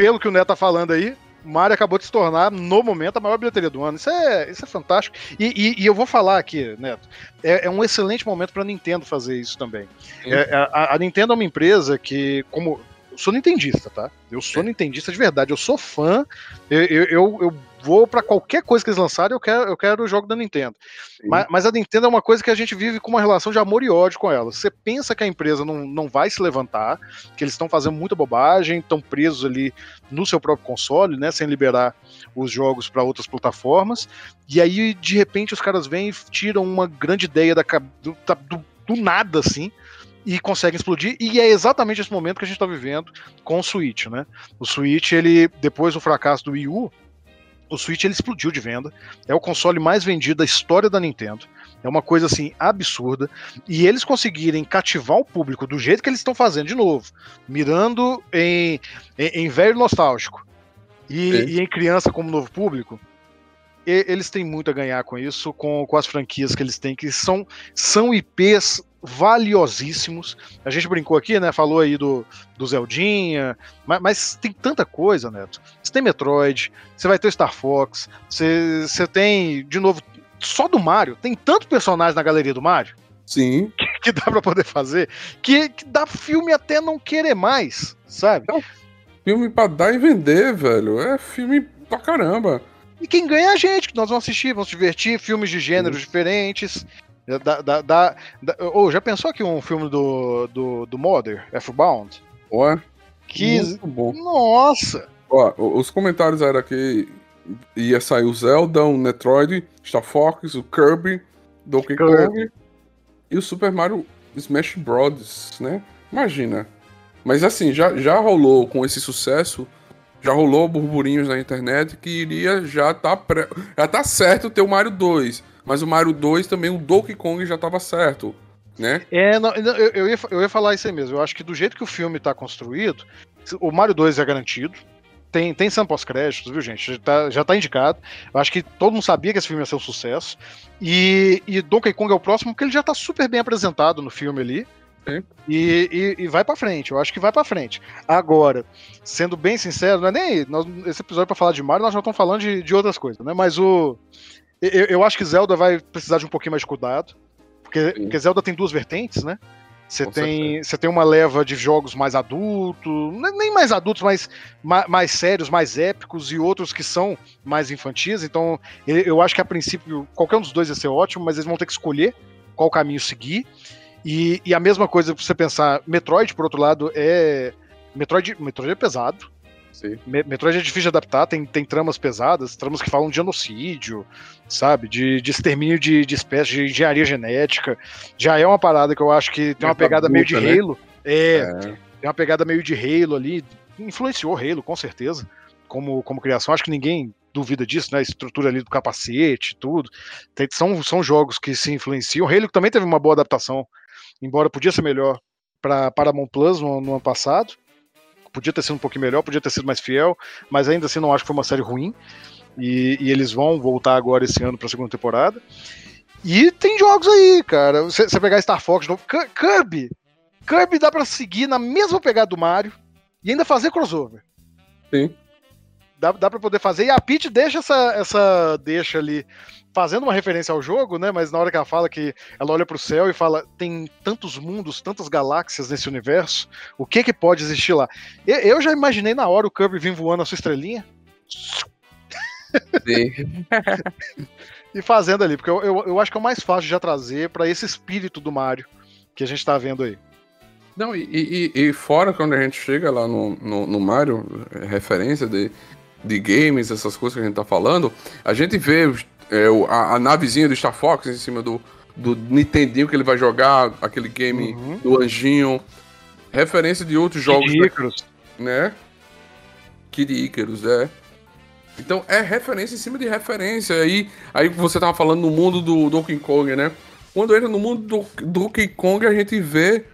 pelo que o Neto tá falando aí, o Mario acabou de se tornar, no momento, a maior bilheteria do ano. Isso é, isso é fantástico. E, e- e eu vou falar aqui, Neto, é, é um excelente momento para a Nintendo fazer isso também. Sim. É, a, a Nintendo é uma empresa que, como. Eu sou nintendista, tá? Eu sou É. nintendista de verdade, eu sou fã. Eu, eu, eu, vou para qualquer coisa que eles lançarem, eu quero, eu quero o jogo da Nintendo. Mas, mas a Nintendo é uma coisa que a gente vive com uma relação de amor e ódio com ela. Você pensa que a empresa não, não vai se levantar, que eles estão fazendo muita bobagem, estão presos ali no seu próprio console, né, sem liberar os jogos para outras plataformas. E aí, de repente, os caras vêm e tiram uma grande ideia da, do, da- do- do nada, assim, e conseguem explodir. E é exatamente esse momento que a gente está vivendo com o Switch, né? O Switch, ele, depois do fracasso do Wii U, o Switch ele explodiu de venda. É o console mais vendido da história da Nintendo. É uma coisa assim absurda. E eles conseguirem cativar o público do jeito que eles estão fazendo, de novo, mirando em, em, em velho nostálgico. e, e em criança como novo público, eles têm muito a ganhar com isso, com, com as franquias que eles têm, que são, são IPs valiosíssimos. A gente brincou aqui, né? Falou aí do, do Zeldinha, mas, mas tem tanta coisa, Neto. Você tem Metroid, você vai ter Star Fox, você, você tem, de novo, só do Mario. Tem tanto personagem na galeria do Mario. Sim. Que, que dá pra poder fazer, que, que dá filme até não querer mais, sabe? Filme pra dar e vender, velho. É filme pra caramba. E quem ganha é a gente, que nós vamos assistir, vamos se divertir, filmes de gêneros Sim. diferentes. Da, da, da, da, oh, já pensou que um filme do, do, do Mother, F-Bound? Ué? Que. Muito bom. Nossa! Ó, os comentários eram que ia sair o Zelda, o Metroid, Star Fox, o Kirby, Donkey. Kong e o Super Mario Smash Bros, né? Imagina. Mas assim, já, já rolou com esse sucesso, já rolou burburinhos na internet que iria já tá pré... já tá certo ter o Mario 2. Mas o Mario 2 também, o Donkey Kong já tava certo. Né? É, não, eu, eu, ia, eu ia falar isso aí mesmo. Eu acho que do jeito que o filme tá construído, o Mario 2 é garantido. Tem, tem cena pós-créditos, viu, gente? Já tá, já tá indicado. Eu acho que todo mundo sabia que esse filme ia ser um sucesso. E, e Donkey Kong é o próximo, porque ele já tá super bem apresentado no filme ali. E, e, e, vai para frente, eu acho que vai para frente. Agora, sendo bem sincero, não é nem nós, esse episódio para falar de Mario, nós já estamos falando de, de outras coisas, né? Mas o eu, eu, acho que Zelda vai precisar de um pouquinho mais de cuidado, porque, porque Zelda tem duas vertentes, né? Você tem, você tem uma leva de jogos mais adultos, nem mais adultos, mas mais, mais, sérios, mais épicos, e outros que são mais infantis. Então, eu acho que a princípio, qualquer um dos dois ia ser ótimo, mas eles vão ter que escolher qual caminho seguir. E, e a mesma coisa pra você pensar, Metroid, por outro lado, é. Metroid, Metroid é pesado. Sim. Metroid é difícil de adaptar, tem, tem tramas pesadas, tramas que falam de genocídio, sabe? De, de extermínio de, de espécies, de engenharia genética. Já é uma parada que eu acho que tem uma pegada meio de né? Halo. É, é, tem uma pegada meio de Halo ali. Influenciou Halo, com certeza, como, como criação. Acho que ninguém duvida disso, né? A estrutura ali do capacete, tudo. Tem, são, são jogos que se influenciam. Halo também teve uma boa adaptação, embora podia ser melhor para Paramount Plus no, no ano passado. Podia ter sido um pouquinho melhor, podia ter sido mais fiel, mas ainda assim não acho que foi uma série ruim. E, e eles vão voltar agora esse ano para a segunda temporada. E tem jogos aí, cara. Você pegar Star Fox de novo. Kirby! Kirby dá para seguir na mesma pegada do Mario e ainda fazer crossover. Sim. Dá, dá pra poder fazer. E a Peach deixa essa, essa deixa ali fazendo uma referência ao jogo, né? Mas na hora que ela fala que ela olha para o céu e fala tem tantos mundos, tantas galáxias nesse universo, o que que pode existir lá? Eu, eu já imaginei na hora o Kirby vir voando a sua estrelinha. Sim. e fazendo ali, porque eu, eu, eu, acho que é o mais fácil de já trazer para esse espírito do Mario que a gente tá vendo aí. Não, e, e, e fora quando a gente chega lá no, no, no Mario, referência de, de games, essas coisas que a gente tá falando, a gente vê é, a, a, navezinha do Star Fox em cima do, do Nintendinho que ele vai jogar, aquele game uhum. do Anjinho. Referência de outros jogos. Kid Icarus. Né? Kid Icarus, é. Então é referência em cima de referência. Aí, aí você tava falando no mundo do Donkey Kong, né? Quando entra no mundo do Donkey Kong, a gente vê.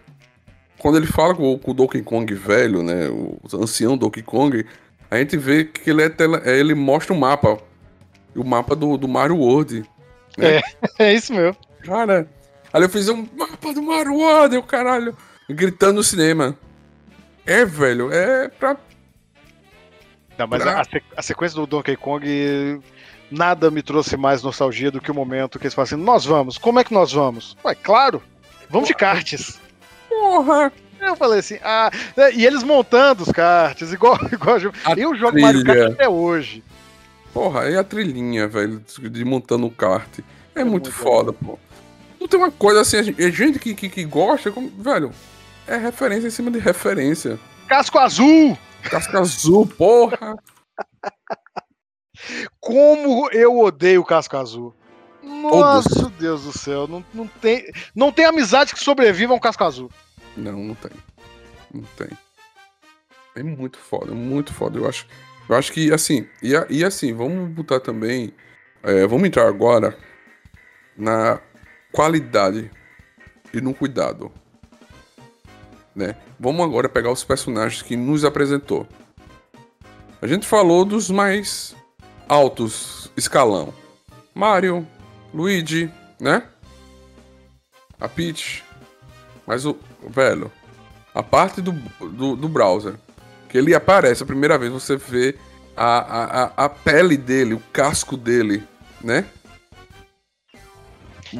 Quando ele fala com, com o Donkey Kong velho, né? O ancião Donkey Kong, a gente vê que ele, é tele, ele mostra o um mapa o mapa do, do Mario World. Né? É, é isso mesmo. Cara, ali eu fiz um mapa do Mario World, o caralho, gritando no cinema. É, velho, é pra. Não, mas pra... A, a, sequência do Donkey Kong nada me trouxe mais nostalgia do que o momento que eles falam assim: nós vamos, como é que nós vamos? Ué, claro, vamos Porra. de karts. Porra! Eu falei assim, ah, e eles montando os karts, igual, igual eu jogo Mario Kart até hoje. Porra, e a trilhinha, velho, de montando o kart. É, é muito, muito foda, bom. pô. Não tem uma coisa assim, a gente que, que, que gosta, como, velho, é referência em cima de referência. Casco azul! Casco azul, porra! Como eu odeio o casco azul. Nossa. Deus do céu, não, não, tem, não tem amizade que sobreviva a um casco azul. Não, não tem. Não tem. É muito foda, muito foda. Eu acho, eu acho que, assim, e, e assim, vamos botar também. É, vamos entrar agora na qualidade e no cuidado. Né? Vamos agora pegar os personagens que nos apresentou. A gente falou dos mais altos escalão. Mario, Luigi, né? A Peach. Mas o. Velho. A parte do, do, do browser. Que ele aparece a primeira vez, você vê a, a, a pele dele, o casco dele, né?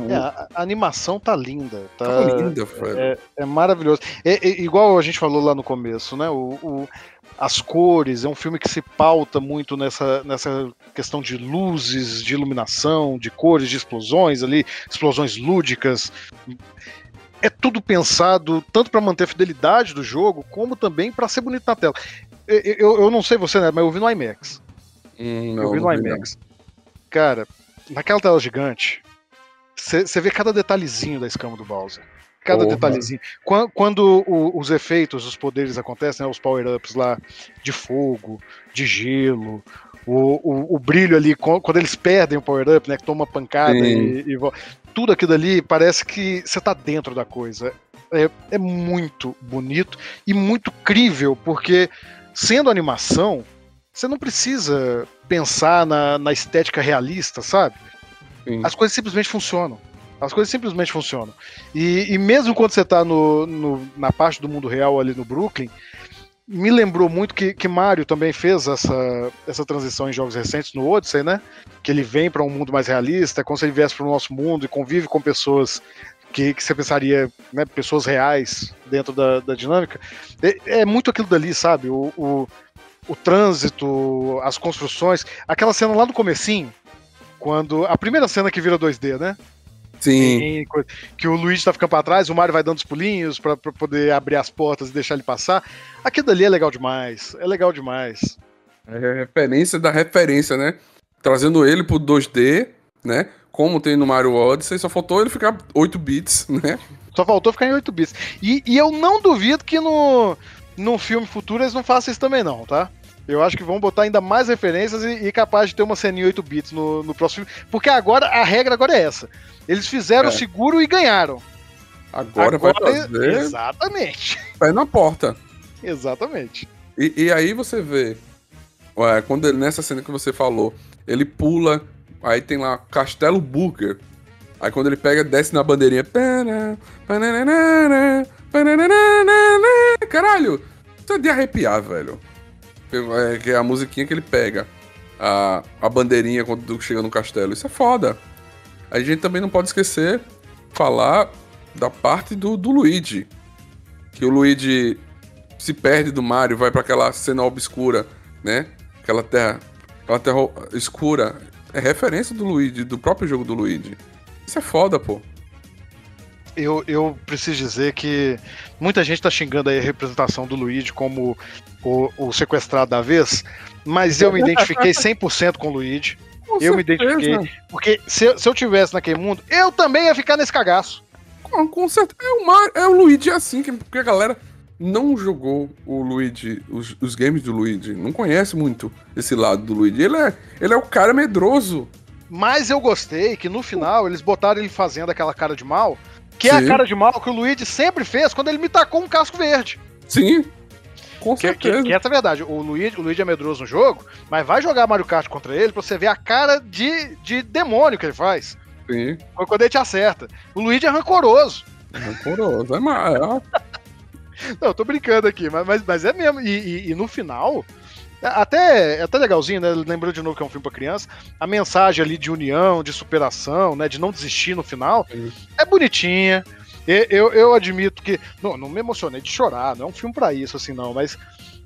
É, a, a, animação tá linda. Tá, tá linda, velho. É, é maravilhoso. É, é, igual a gente falou lá no começo, né? O, o, as cores, é um filme que se pauta muito nessa, nessa questão de luzes, de iluminação, de cores, de explosões ali, explosões lúdicas. É tudo pensado tanto para manter a fidelidade do jogo, como também para ser bonito na tela. Eu, eu, não sei você, né, mas eu vi no IMAX. Hum, não, eu vi no IMAX. Cara, naquela tela gigante, você vê cada detalhezinho da escama do Bowser. Cada Porra. detalhezinho. Quando, quando o, os efeitos, os poderes acontecem, né, os power-ups lá de fogo, de gelo, o, o, o, brilho ali, quando eles perdem o power-up, né? Que toma pancada e, e, tudo aquilo ali parece que você tá dentro da coisa. É, é muito bonito e muito crível, porque sendo animação, você não precisa pensar na, na estética realista, sabe? Sim. As coisas simplesmente funcionam. As coisas simplesmente funcionam. E, e mesmo quando você está no, no, na parte do mundo real ali no Brooklyn, me lembrou muito que, que Mario também fez essa, essa transição em jogos recentes no Odyssey, né? Que ele vem para um mundo mais realista, é como se ele viesse para o nosso mundo e convive com pessoas que, que você pensaria, né, pessoas reais dentro da, da dinâmica. É, é, muito aquilo dali, sabe? O, o, o trânsito, as construções, aquela cena lá do comecinho, quando a primeira cena que vira 2D, né? Sim. que o Luigi tá ficando pra trás, o Mario vai dando os pulinhos pra, pra poder abrir as portas e deixar ele passar. Aquilo dali é legal demais. É legal demais. É referência da referência, né? Trazendo ele pro 2D, né? Como tem no Mario Odyssey, só faltou ele ficar 8 bits, né? Só faltou ficar em 8 bits. E, e eu não duvido que no, no filme futuro eles não façam isso também, não, tá? Eu acho que vão botar ainda mais referências e, e capaz de ter uma ceninha 8 bits no, no próximo filme. Porque agora, a regra agora é essa. Eles fizeram o é. seguro e ganharam. Agora, agora vai fazer. Exatamente. Pé na porta. Exatamente. E, e aí você vê. Ué, quando ele, nessa cena que você falou, ele pula, aí tem lá Castelo Burger. Aí quando ele pega, desce na bandeirinha. Caralho! Isso é de arrepiar, velho. É, que é a musiquinha que ele pega. A, a bandeirinha quando chega no castelo. Isso é foda. A gente também não pode esquecer falar da parte do, do Luigi. Que o Luigi se perde do Mario, vai para aquela cena obscura, né? Aquela terra, aquela terra escura. É referência do Luigi, do próprio jogo do Luigi. Isso é foda, pô. Eu, eu preciso dizer que muita gente tá xingando aí a representação do Luigi como o, o sequestrado da vez, mas eu me identifiquei 100% com o Luigi. Com eu certeza. me identifiquei. Porque se, se eu tivesse naquele mundo, eu também ia ficar nesse cagaço. Com, com certeza. É o, Mar, é o Luigi assim, que, porque a galera não jogou o Luigi, os, os, games do Luigi, não conhece muito esse lado do Luigi. Ele é, ele é o cara medroso. Mas eu gostei que no final eles botaram ele fazendo aquela cara de mal, que Sim. é a cara de mal que o Luigi sempre fez quando ele me tacou um casco verde. Sim. Com que, certeza. Que, que essa é a verdade. O Luigi, o Luigi é medroso no jogo, mas vai jogar Mario Kart contra ele pra você ver a cara de, de demônio que ele faz. Sim. Quando ele te acerta. O Luigi é rancoroso. Rancoroso, é maior. Não, eu tô brincando aqui, mas, mas, mas é mesmo. E, e, e, no final, é até, é até legalzinho, né? Lembrou de novo que é um filme pra criança. A mensagem ali de união, de superação, né? De não desistir no final. Sim. É bonitinha. Eu, eu admito que. Não, não me emocionei de chorar, não é um filme para isso, assim, não, mas.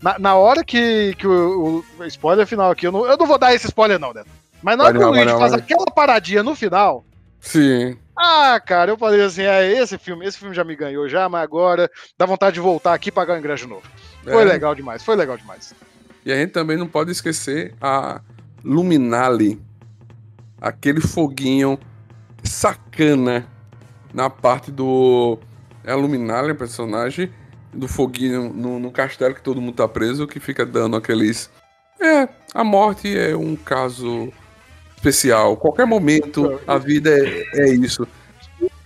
Na, na hora que, que o, o, spoiler final aqui, eu não, eu não vou dar esse spoiler, não, Neto. Mas na hora que o Luigi faz aquela paradinha no final. Sim. Ah, cara, eu falei assim, é, esse filme, esse filme já me ganhou já, mas agora dá vontade de voltar aqui e pagar o ingresso de novo. Foi é. legal demais, foi legal demais. E a gente também não pode esquecer a Luminale, aquele foguinho sacana na parte do. É a Luminária, personagem, do foguinho no, no, castelo que todo mundo tá preso, que fica dando aqueles. É, a morte é um caso especial. Qualquer momento, a vida é, é isso.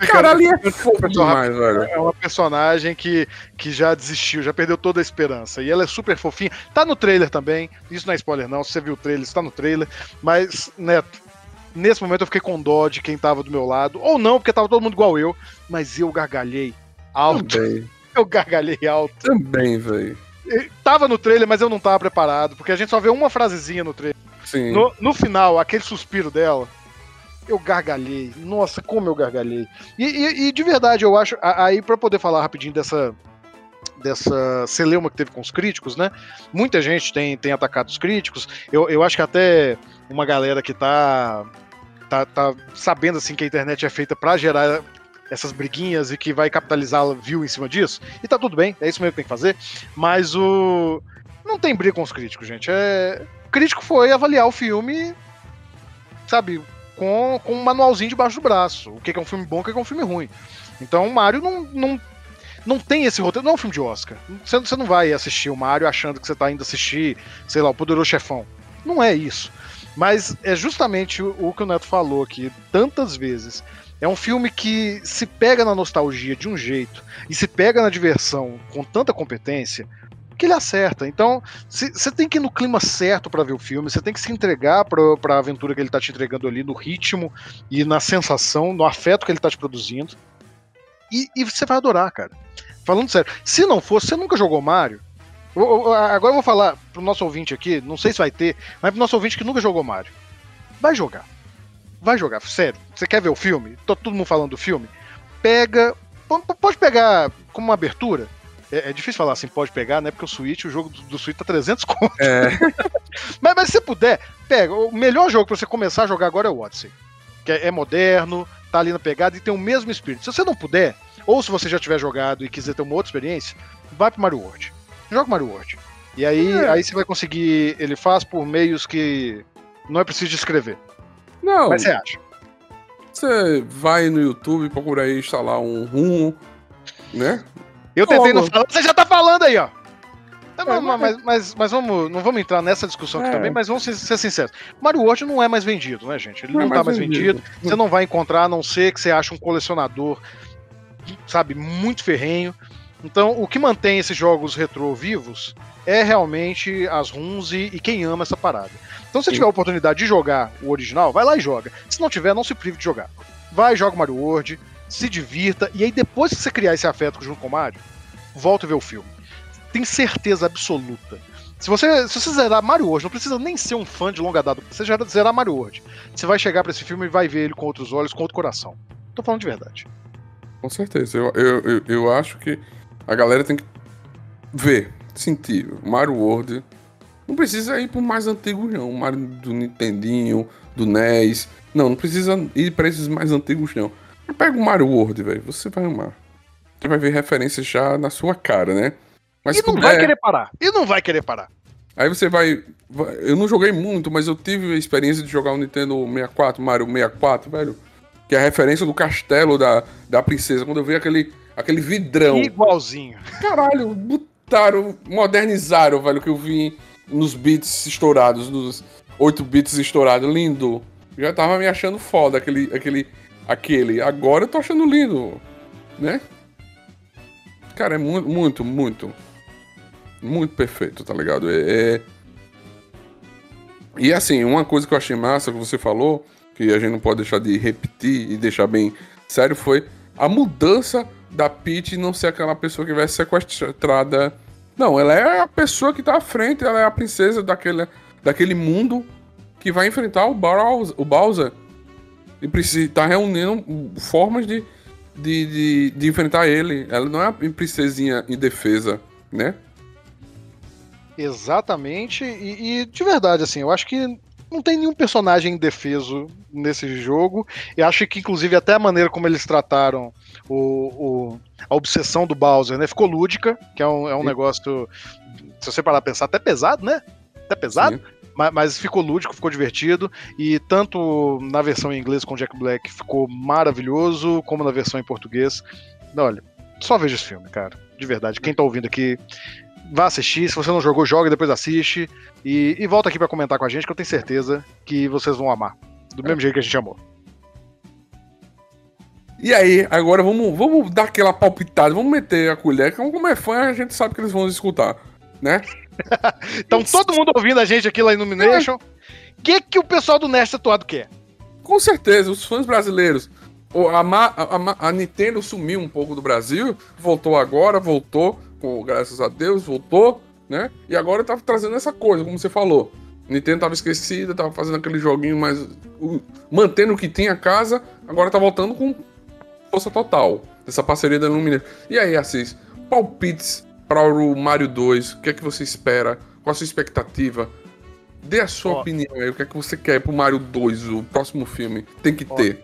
Cara, ali é fofo demais, velho. É uma personagem que, que já desistiu, já perdeu toda a esperança. E ela é super fofinha. Tá no trailer também. Isso não é spoiler, não. Se você viu o trailer, está no trailer. Mas, Neto, nesse momento eu fiquei com dó de quem tava do meu lado. Ou não, porque tava todo mundo igual eu. Mas eu gargalhei alto. Também. Eu gargalhei alto. Também, velho. Tava no trailer, mas eu não tava preparado. Porque a gente só vê uma frasezinha no trailer. Sim. No, no final, aquele suspiro dela, eu gargalhei. Nossa, como eu gargalhei. E, e, e de verdade, eu acho. Aí, para poder falar rapidinho dessa. Dessa celeuma que teve com os críticos, né? Muita gente tem, tem atacado os críticos. Eu, eu acho que até uma galera que tá, tá, tá sabendo assim que a internet é feita para gerar essas briguinhas e que vai capitalizar viu em cima disso. E tá tudo bem, é isso mesmo que tem que fazer. Mas o. Não tem briga com os críticos, gente. É... O crítico foi avaliar o filme, sabe, com, com um manualzinho debaixo do braço. O que é um filme bom, o que é um filme ruim. Então o Mario não, não, não tem esse roteiro. Não é um filme de Oscar. Você, você não vai assistir o Mario achando que você tá indo assistir, sei lá, o Poderoso Chefão. Não é isso. Mas é justamente o, o que o Neto falou aqui tantas vezes. É um filme que se pega na nostalgia de um jeito e se pega na diversão com tanta competência que ele acerta. Então, você tem que ir no clima certo para ver o filme, você tem que se entregar para a aventura que ele tá te entregando ali, no ritmo e na sensação, no afeto que ele tá te produzindo. E você vai adorar, cara. Falando sério, se não fosse, você nunca jogou Mario? Agora eu vou falar pro nosso ouvinte aqui, não sei se vai ter, mas pro nosso ouvinte que nunca jogou Mario. Vai jogar. Vai jogar, sério. Você quer ver o filme? Tô todo mundo falando do filme. Pega. Pode pegar como uma abertura é, é, difícil falar assim, pode pegar, né? Porque o Switch, o jogo do, do Switch tá 300 conto. É. mas, mas se você puder, pega. O melhor jogo pra você começar a jogar agora é o Odyssey. Que é, é moderno, tá ali na pegada e tem o mesmo espírito. Se você não puder, ou se você já tiver jogado e quiser ter uma outra experiência, vai pro Mario World. Joga Mario World. E aí, é. aí você vai conseguir. Ele faz por meios que não é preciso escrever. Não. Mas você acha? Você vai no YouTube, procura aí instalar um RUM, né? Eu tentei não falar, você já tá falando aí, ó. Não, é, mas, mas, mas, mas, vamos, não vamos entrar nessa discussão aqui é. também, mas vamos ser, ser, sinceros. Mario World não é mais vendido, né, gente? Ele não, não é tá mais vendido. vendido. Você não vai encontrar, a não ser que você ache um colecionador, sabe, muito ferrenho. Então, o que mantém esses jogos retrô vivos é realmente as runs e, e quem ama essa parada. Então, se você tiver a oportunidade de jogar o original, vai lá e joga. Se não tiver, não se prive de jogar. Vai, joga Mario World, se divirta, e aí depois que você criar esse afeto junto com o Mario, volta a ver o filme. Tem certeza absoluta. Se você, se você zerar Mario World, não precisa nem ser um fã de longa data, você já zerar Mario World. Você vai chegar para esse filme e vai ver ele com outros olhos, com outro coração. Tô falando de verdade. Com certeza. Eu, eu, eu, eu acho que a galera tem que ver, sentir. Mario World não precisa ir pro mais antigo, não. O Mario do Nintendinho, do NES. Não, não precisa ir para esses mais antigos, não. Pega o Mario World, velho. Você vai amar. Você vai ver referências já na sua cara, né? Mas e não puder... vai querer parar. E não vai querer parar. Aí você vai. Eu não joguei muito, mas eu tive a experiência de jogar o Nintendo 64, Mario 64, velho. Que é a referência do castelo da, da princesa. Quando eu vi aquele, aquele vidrão. Igualzinho. Caralho, botaram, modernizaram, velho, que eu vi nos bits estourados, nos 8 bits estourados. Lindo. Já tava me achando foda aquele, aquele aquele. Agora eu tô achando lindo, né? Cara, é muito, muito, muito. Muito perfeito, tá ligado? É, é... E assim, uma coisa que eu achei massa que você falou, que a gente não pode deixar de repetir e deixar bem sério, foi a mudança da Peach não ser aquela pessoa que vai ser sequestrada. Não, ela é a pessoa que tá à frente, ela é a princesa daquele, daquele mundo que vai enfrentar o Bowser, o Bowser e precisa estar tá reunindo formas de, de, de, de, enfrentar ele. Ela não é uma princesinha indefesa, né? Exatamente, e, e, de verdade, assim, eu acho que não tem nenhum personagem indefeso nesse jogo. E acho que, inclusive, até a maneira como eles trataram o, o a obsessão do Bowser, né? Ficou lúdica, que é um, é um negócio, se você parar pensar, até pesado, né? Até pesado. Sim. Mas, mas, ficou lúdico, ficou divertido. E tanto na versão em inglês com Jack Black ficou maravilhoso, como na versão em português. Olha, só veja esse filme, cara. De verdade. Quem tá ouvindo aqui, vá assistir. Se você não jogou, joga, depois assiste. E, e volta aqui para comentar com a gente, que eu tenho certeza que vocês vão amar. Do mesmo jeito que a gente amou. E aí, agora vamos, vamos dar aquela palpitada, vamos meter a colher, que como é fã, a gente sabe que eles vão escutar, né? então todo mundo ouvindo a gente aqui lá em Illumination. O que, que o pessoal do Nest Atuado quer? Com certeza, os fãs brasileiros. A, a, a, Nintendo sumiu um pouco do Brasil, voltou agora, voltou, com, graças a Deus, voltou, né? E agora tá trazendo essa coisa, como você falou. Nintendo tava esquecida, tava fazendo aquele joguinho mais. Uh, mantendo o que tinha a casa, agora tá voltando com força total. Essa parceria da Illumination. E aí, Assis, palpites para o Mario 2, o que é que você espera? Qual a sua expectativa? Dê a sua Ó, opinião aí, o que é que você quer pro Mario 2, o próximo filme? Tem que Ó, ter.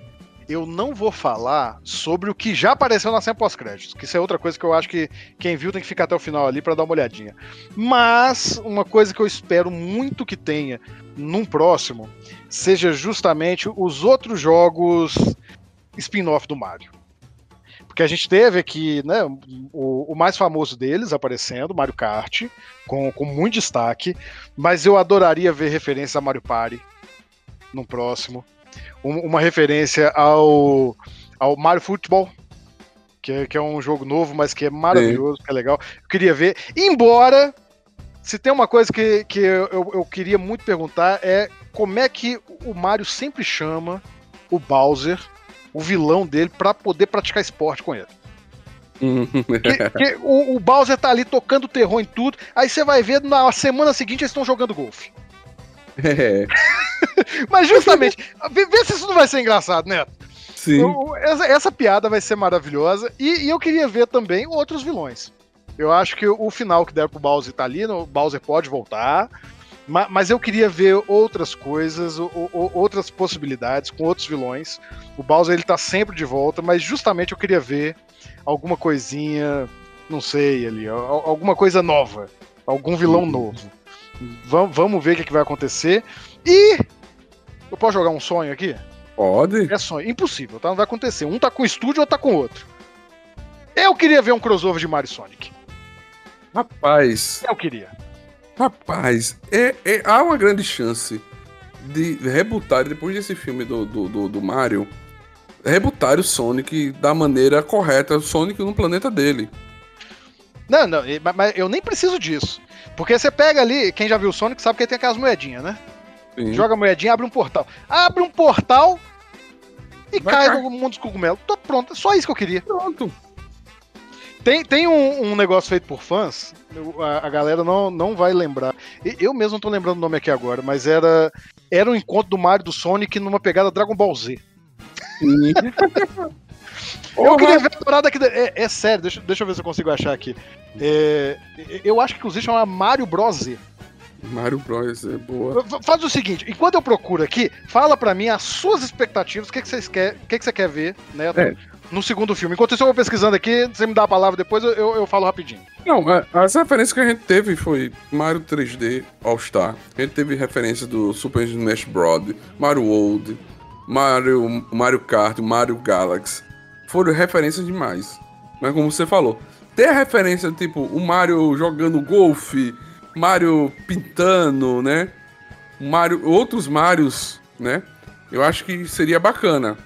Eu não vou falar sobre o que já apareceu na cena pós-créditos, que isso é outra coisa que eu acho que quem viu tem que ficar até o final ali para dar uma olhadinha. Mas uma coisa que eu espero muito que tenha num próximo seja justamente os outros jogos spin-off do Mario. Porque a gente teve aqui né, o, o, mais famoso deles aparecendo, Mario Kart, com, com muito destaque, mas eu adoraria ver referência a Mario Party no próximo. Um, uma referência ao, ao Mario Football, que é, que é um jogo novo, mas que é maravilhoso, Sim. que é legal. Eu queria ver, embora se tem uma coisa que, que eu, eu queria muito perguntar é como é que o Mario sempre chama o Bowser o vilão dele para poder praticar esporte com ele. que, que o, o, Bowser tá ali tocando terror em tudo, aí você vai ver na semana seguinte eles estão jogando golfe. É. Mas justamente, vê, se isso não vai ser engraçado, Neto. Sim. essa, essa, piada vai ser maravilhosa. E, e, eu queria ver também outros vilões. Eu acho que o final que der pro Bowser tá ali, o Bowser pode voltar. Mas eu queria ver outras coisas, outras possibilidades com outros vilões. O Bowser ele tá sempre de volta, mas justamente eu queria ver alguma coisinha, não sei ali, alguma coisa nova, algum vilão uhum. novo. Vamos ver o que, que vai acontecer. E eu posso jogar um sonho aqui? Pode. É sonho. Impossível, tá? Não vai acontecer. Um tá com o estúdio, outro tá com o outro. Eu queria ver um crossover de Mario Sonic. Rapaz. Eu queria. Rapaz, é, é, há uma grande chance de rebutar, depois desse filme do, do, do, do Mario, rebutar o Sonic da maneira correta, o Sonic no planeta dele. Não, não, mas eu nem preciso disso. Porque você pega ali, quem já viu o Sonic sabe que tem aquelas moedinhas, né? Sim. Joga a moedinha, abre um portal. Abre um portal e Vai cai no mundo dos cogumelos. Tô pronto, é só isso que eu queria. Pronto. Tem, tem um, um, negócio feito por fãs, a, a, galera não, não vai lembrar. Eu mesmo não tô lembrando o nome aqui agora, mas era, era um encontro do Mario do Sonic numa pegada Dragon Ball Z. eu queria ver a parada aqui. É, é, sério, deixa, deixa eu ver se eu consigo achar aqui. É, eu acho que inclusive chama Mario Bros. Z. Mario Bros. é boa. Faz o seguinte, enquanto eu procuro aqui, fala para mim as suas expectativas, o que, que, vocês quer, o que, que você quer ver, né? É no segundo filme. Enquanto isso, eu vou pesquisando aqui, você me dá a palavra depois, eu, eu, eu falo rapidinho. Não, as referências que a gente teve foi Mario 3D All-Star. A gente teve referência do Super Smash Bros., Mario World, Mario, Mario Kart, Mario Galaxy. Foram referências demais. Mas como você falou, ter referência tipo o Mario jogando golfe, Mario pintando, né? Mario, outros Marios, né? Eu acho que seria bacana.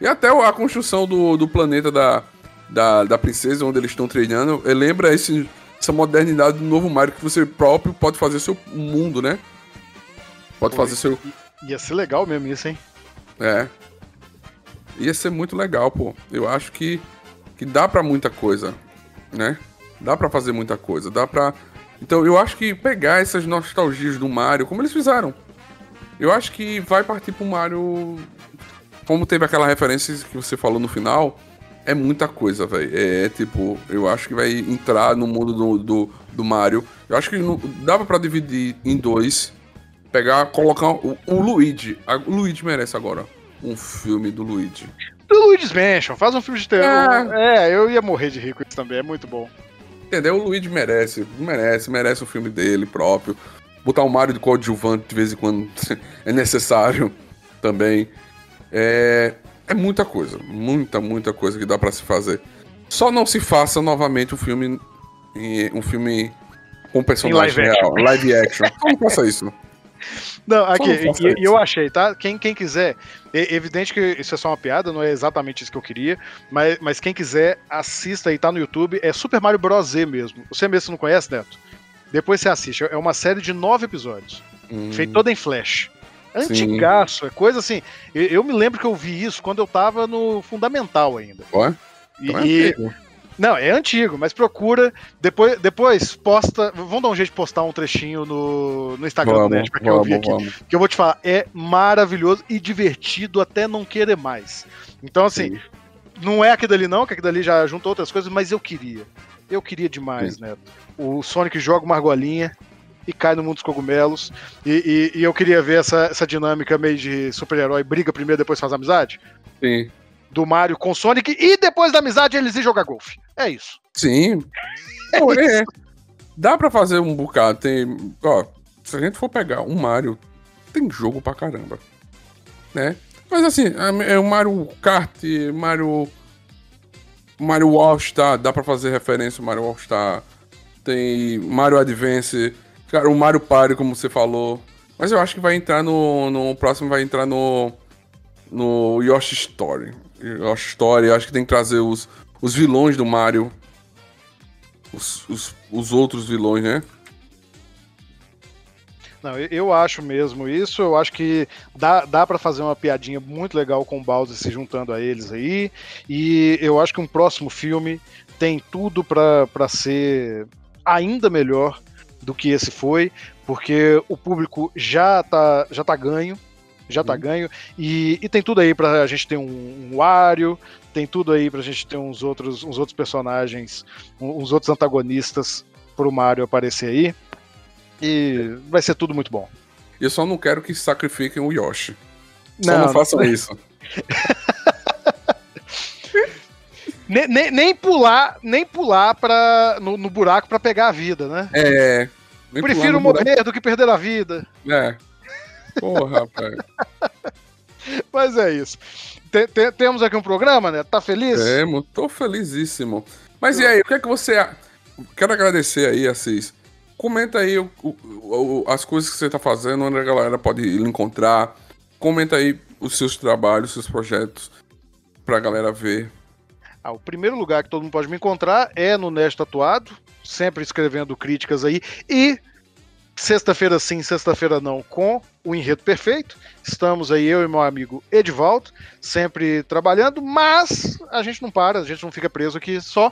E até a construção do, do planeta da, da, da princesa, onde eles estão treinando, lembra esse, essa modernidade do novo Mario que você próprio pode fazer seu mundo, né? Pode Pô, fazer seu. Ia ser legal mesmo isso, hein? É. Ia ser muito legal, pô. Eu acho que, que dá para muita coisa, né? Dá para fazer muita coisa, dá pra. Então eu acho que pegar essas nostalgias do Mario, como eles fizeram. Eu acho que vai partir pro Mario como teve aquela referência que você falou no final, é muita coisa, velho. É, é, tipo, eu acho que vai entrar no mundo do, do, do Mario. Eu acho que não, dava para dividir em dois. Pegar, colocar o, o Luigi. A, o Luigi merece agora um filme do Luigi. Do Luigi's Mansion, faz um filme de terror. É. é, eu ia morrer de rico isso também, é muito bom. Entendeu? O Luigi merece, merece, merece o filme dele próprio. Botar o Mario de coadjuvante de vez em quando é necessário também. É, é muita coisa, muita, muita coisa que dá para se fazer. Só não se faça novamente um filme um filme com personagem live real, action. live action. Não faça isso. Não, aqui, e, eu achei, tá? Quem, quem quiser, é evidente que isso é só uma piada, não é exatamente isso que eu queria, mas, mas quem quiser, assista aí, tá no YouTube, é Super Mario Bros. Z mesmo. Você mesmo não conhece, Neto? Depois você assiste. É uma série de nove episódios. Hum. Feito toda em Flash. Antigaço, é coisa assim. Eu, eu, me lembro que eu vi isso quando eu tava no Fundamental ainda. Ué? E, é e, não, é antigo, mas procura. Depois, depois posta. Vamos dar um jeito de postar um trechinho no, no Instagram vamos, do Net pra quem ouvir aqui. Vamos. Que eu vou te falar, é maravilhoso e divertido até não querer mais. Então, assim, Sim. não é aquilo ali, não, que aquilo ali já juntou outras coisas, mas eu queria. Eu queria demais, Sim. Neto. O Sonic joga uma argolinha e cai no mundo dos cogumelos. E, e, e eu queria ver essa, essa dinâmica meio de super-herói, briga primeiro, depois faz amizade. Sim do Mario com Sonic e depois da amizade eles ir jogar golfe. É isso. Sim. é Pô, é. Dá pra fazer um bocado. Tem. Ó, se a gente for pegar um Mario, tem jogo pra caramba. Né? Mas assim, é o Mario Kart, Mario. Mario All-Star, dá pra fazer referência ao Mario All-Star. Tem Mario Advance. Cara, o Mario Party, como você falou. Mas eu acho que vai entrar no. No próximo vai entrar no. No Yoshi Story. A história, acho que tem que trazer os, os vilões do Mario. Os, os, os outros vilões, né? Não, eu acho mesmo isso. Eu acho que dá, dá para fazer uma piadinha muito legal com o Bowser se juntando a eles aí. E eu acho que um próximo filme tem tudo para ser ainda melhor do que esse foi, porque o público já tá, já tá ganho já tá uhum. ganho. E, e tem tudo aí pra gente ter um, um Wario, tem tudo aí pra gente ter uns outros, uns outros personagens, uns outros antagonistas pro Mario aparecer aí. E vai ser tudo muito bom. Eu só não quero que sacrifiquem o Yoshi. Só não, não façam não... isso. nem, nem, nem, pular, nem pular pra, no, no buraco para pegar a vida, né? É. Prefiro morrer do que perder a vida. É. Porra, rapaz. Mas é isso. Tem, tem, temos aqui um programa, né? Tá feliz? Temos, tô felizíssimo. Mas e aí, o que é que você. Quero agradecer aí, Assis. Comenta aí o, o, as coisas que você tá fazendo, onde a galera pode ir encontrar. Comenta aí os seus trabalhos, os seus projetos, pra galera ver. Ah, o primeiro lugar que todo mundo pode me encontrar é no Nerd Tatuado, sempre escrevendo críticas aí. E Sexta-feira sim, sexta-feira não, com o Enredo Perfeito. Estamos aí, eu e meu amigo Edivaldo, sempre trabalhando, mas a gente não para, a gente não fica preso aqui só.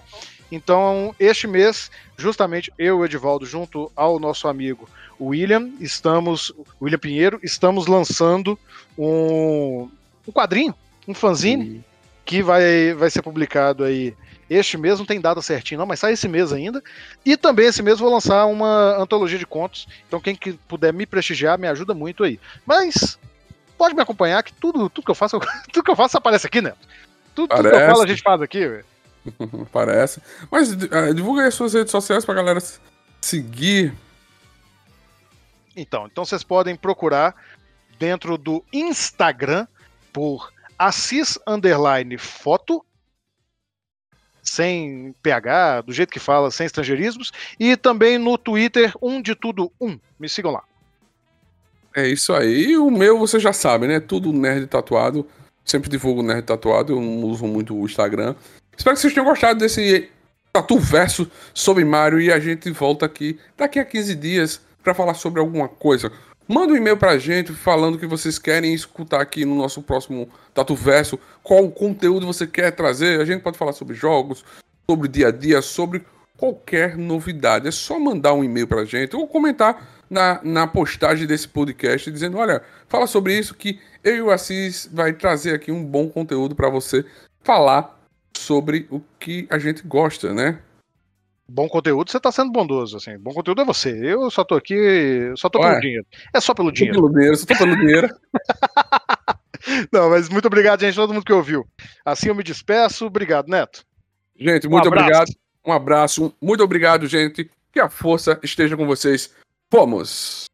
Então, este mês, justamente eu e o Edivaldo, junto ao nosso amigo William, estamos, William Pinheiro, estamos lançando um, um quadrinho, um fanzine, que vai, vai ser publicado aí este mês não tem data certinho, não, mas sai esse mês ainda. E também esse mês vou lançar uma antologia de contos. Então, quem que puder me prestigiar, me ajuda muito aí. Mas pode me acompanhar, que tudo, tudo que eu faço, tudo que eu faço aparece aqui, Neto. Tudo, tudo que eu falo a gente faz aqui, velho. Parece. Mas uh, divulga aí as suas redes sociais pra galera seguir. Então, então vocês podem procurar dentro do Instagram por Assis Underline Foto sem PH, do jeito que fala, sem estrangeirismos, e também no Twitter, um de tudo um. Me sigam lá. É isso aí. E o meu, você já sabe, né? Tudo nerd tatuado. Sempre divulgo nerd tatuado, eu não uso muito o Instagram. Espero que vocês tenham gostado desse tatu verso sobre Mario e a gente volta aqui daqui a 15 dias para falar sobre alguma coisa. Manda um e-mail pra gente falando que vocês querem escutar aqui no nosso próximo Tatu Verso. Qual conteúdo você quer trazer? A gente pode falar sobre jogos, sobre dia a dia, sobre qualquer novidade. É só mandar um e-mail pra gente ou comentar na, na postagem desse podcast dizendo: olha, fala sobre isso que eu e o Assis vai trazer aqui um bom conteúdo para você falar sobre o que a gente gosta, né? Bom conteúdo, você tá sendo bondoso, assim. Bom conteúdo é você. Eu só tô aqui, só tô Ué, pelo dinheiro. É só pelo dinheiro. Pelo dinheiro, só tô pelo dinheiro. Não, mas muito obrigado, gente, todo mundo que ouviu. Assim eu me despeço. Obrigado, Neto. Gente, muito um obrigado. Um abraço. Muito obrigado, gente. Que a força esteja com vocês. Fomos!